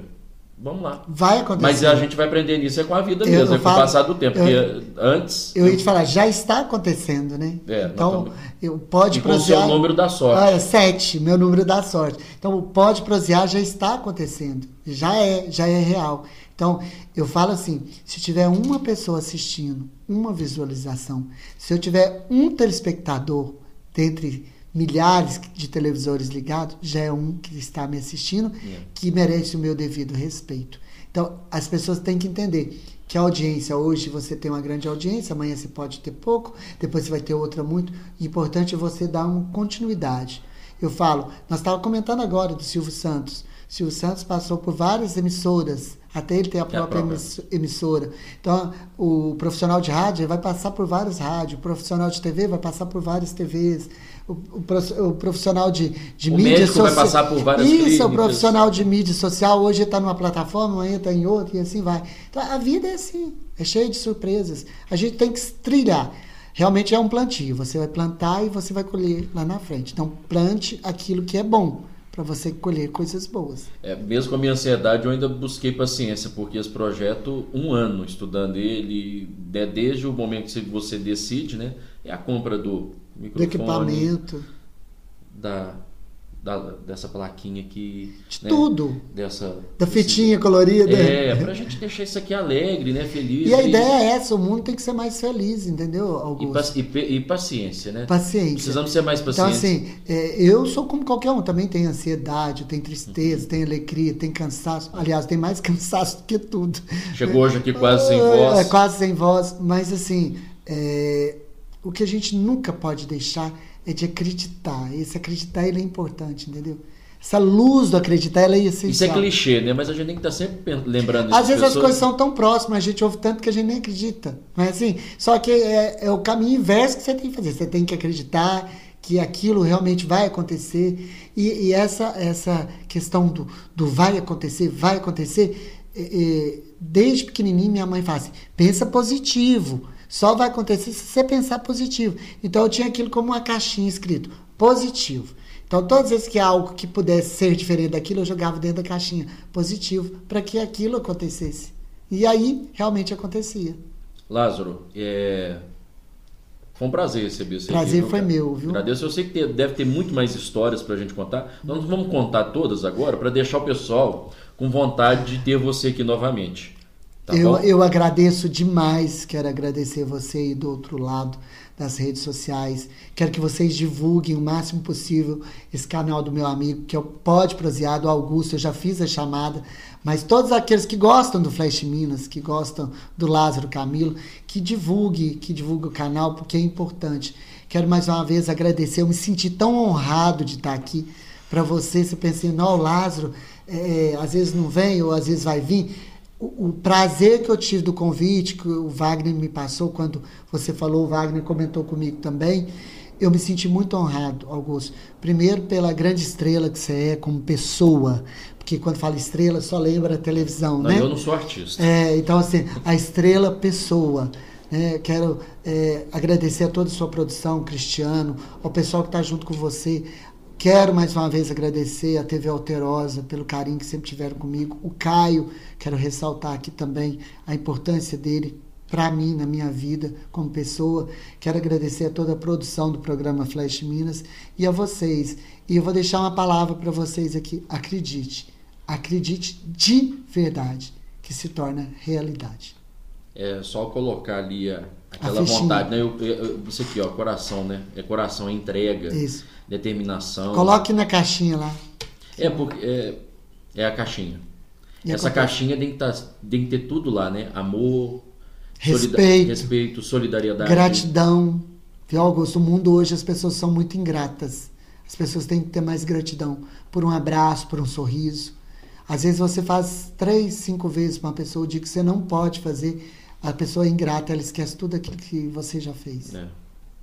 Vamos lá. Vai acontecer. Mas a gente vai aprender nisso é com a vida Eu- mesmo, é com falo- o passar do tempo. eu- porque antes. Eu ia te falar, já está acontecendo, né? É, então, eu pode E com o seu prosear. número da sorte. Ah, é sete, meu número da sorte. Então, o pode prosear já está acontecendo. Já é, já é real. Então, eu falo assim: se tiver uma pessoa assistindo, uma visualização, se eu tiver um telespectador dentre milhares de televisores ligados, já é um que está me assistindo, É. que merece o meu devido respeito. Então, as pessoas têm que entender que a audiência, hoje você tem uma grande audiência, amanhã você pode ter pouco, depois você vai ter outra muito. O importante é você dar uma continuidade. Eu falo, nós estávamos comentando agora do Silvio Santos. Silvio Santos passou por várias emissoras, até ele ter a É a própria própria. emiss- emissora. Então, o profissional de rádio vai passar por várias rádios, o profissional de TV vai passar por várias TVs, o, o pro- o profissional de, de O mídia médico vai social. passar por várias Isso, o clínicas. profissional de mídia social hoje está numa plataforma, amanhã está em outra e assim vai. Então, a vida é assim, é cheia de surpresas. A gente tem que trilhar. Realmente é um plantio. Você vai plantar e você vai colher lá na frente. Então, plante aquilo que é bom para você colher coisas boas. É, mesmo com a minha ansiedade, eu ainda busquei paciência, porque esse projeto, um ano estudando ele, desde o momento que você decide, né? É a compra do Do microfone, equipamento, da, da- dessa plaquinha aqui. de né, tudo. Dessa, Da fitinha colorida. É, pra gente deixar isso aqui alegre, né? Feliz. E a ideia é essa, o mundo tem que ser mais feliz, entendeu, E, Augusto? e pe- e paciência, né? Paciência. Precisamos ser mais Então, pacientes. assim, é, eu sou como qualquer um, também tenho ansiedade, tenho tristeza, tenho alegria, tenho cansaço. Aliás, tem mais cansaço do que tudo. Chegou hoje aqui quase sem É, voz. É, quase sem voz. Mas, assim, é, o que a gente nunca pode deixar é de acreditar. Esse acreditar, ele é importante, entendeu? Essa luz do acreditar, ela é Isso é essencial. clichê, né? Mas a gente tem que estar sempre pen- lembrando isso. Às vezes as pessoas. coisas são tão próximas, a gente ouve tanto que a gente nem acredita. Não é assim? Só que é, é o caminho inverso que você tem que fazer. Você tem que acreditar que aquilo realmente vai acontecer. E, e essa, essa questão do, do vai acontecer, vai acontecer, é, é, desde pequenininho minha mãe fala assim, pensa positivo. Só vai acontecer se você pensar positivo. Então eu tinha aquilo como uma caixinha escrito, positivo. Então, todas as vezes que algo que pudesse ser diferente daquilo, eu jogava dentro da caixinha positivo para que aquilo acontecesse. E aí, realmente acontecia. Lázaro, é... foi um prazer receber você Prazer aqui, foi meu, viu? Agradeço. Eu sei que deve ter muito mais histórias pra gente contar. Nós não vamos contar todas agora para deixar o pessoal com vontade de ter você aqui novamente. Tá eu, bom? eu agradeço demais, quero agradecer você aí do outro lado das redes sociais. Quero que vocês divulguem o máximo possível esse canal do meu amigo, que é o Pode Proseado Augusto. Eu já fiz a chamada, mas todos aqueles que gostam do Flash Minas, que gostam do Lázaro Camilo, que divulgue, que divulgue o canal, porque é importante. Quero mais uma vez agradecer. Eu me senti tão honrado de estar aqui para você. Você pensa assim, não, o Lázaro, é, às vezes não vem ou às vezes vai vir o, o prazer que eu tive do convite que o Wagner me passou quando você falou, o Wagner comentou comigo também. Eu me senti muito honrado, Augusto. Primeiro pela grande estrela que você é como pessoa, porque quando fala estrela só lembra a televisão, Não, né? eu não sou artista. É, então, assim, a estrela pessoa. né? quero é, agradecer a toda a sua produção, Cristiano, ao pessoal que está junto com você. Quero mais uma vez agradecer a TV Alterosa pelo carinho que sempre tiveram comigo. O Caio, quero ressaltar aqui também a importância dele para mim, na minha vida como pessoa. Quero agradecer a toda a produção do programa Flash Minas e a vocês. E eu vou deixar uma palavra para vocês aqui. Acredite. Acredite de verdade que se torna realidade. É só colocar ali a- aquela vontade, né? Eu- eu- isso aqui, ó, coração, né? É coração, é entrega, Isso. determinação. Coloque na caixinha lá. É porque é, é a caixinha. E Essa caixinha tem que, tá, tem que ter tudo lá, né? Amor, Respeito. respeito, solidariedade. Gratidão. Viu, Augusto? O mundo hoje as pessoas são muito ingratas. As pessoas têm que ter mais gratidão por um abraço, por um sorriso. Às vezes você faz três, cinco vezes para uma pessoa o dia que você não pode fazer. A pessoa é ingrata, ela esquece tudo aquilo que você já fez. É.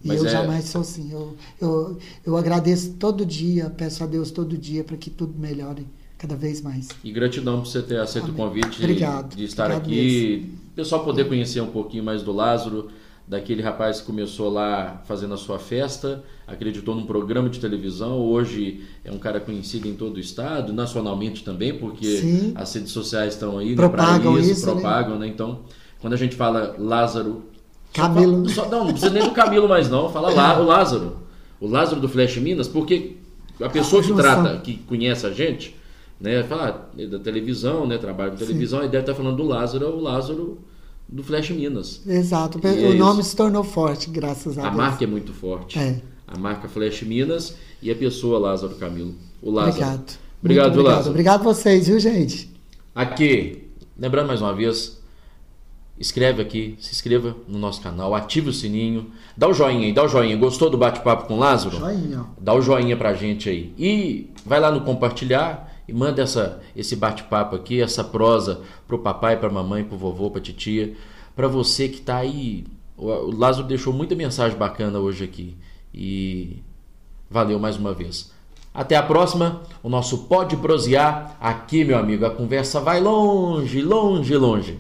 E eu é- jamais sou assim. Eu, eu, eu agradeço todo dia, peço a Deus todo dia para que tudo melhore cada vez mais. E gratidão por você ter aceito o Amém. convite Obrigado. de estar Obrigado aqui. O pessoal poder conhecer um pouquinho mais do Lázaro, daquele rapaz que começou lá fazendo a sua festa, acreditou num programa de televisão, hoje é um cara conhecido em todo o estado, nacionalmente também, porque Sim. as redes sociais estão aí Propagam para isso, isso, né? propagam, né? Então, quando a gente fala Lázaro. Camilo. só- não, não precisa nem do Camilo mais, não. Fala lá, o Lázaro. O Lázaro do Flash Minas, porque a pessoa que trata, que conhece a gente, né, fala ah, é da televisão, né, trabalho de televisão, e deve estar falando do Lázaro, é o Lázaro do Flash Minas. Exato. E é o nome isso. se tornou forte, graças a, A Deus. marca é muito forte. É. A marca Flash Minas e a pessoa Lázaro Camilo. O Lázaro. Obrigado. Obrigado, obrigado. Lázaro. Obrigado vocês, viu, gente? Aqui, lembrando mais uma vez, escreve aqui, se inscreva no nosso canal, ative o sininho, dá o joinha aí, dá o joinha. Gostou do bate-papo com o Lázaro? Joinha. Dá o joinha pra gente aí. E vai lá no compartilhar e manda essa, esse bate-papo aqui, essa prosa pro papai, pra mamãe, pro vovô, pra titia, pra você que tá aí. O o Lázaro deixou muita mensagem bacana hoje aqui. E valeu mais uma vez. Até a próxima. O nosso Pode Prosear aqui, meu amigo. A conversa vai longe, longe, longe.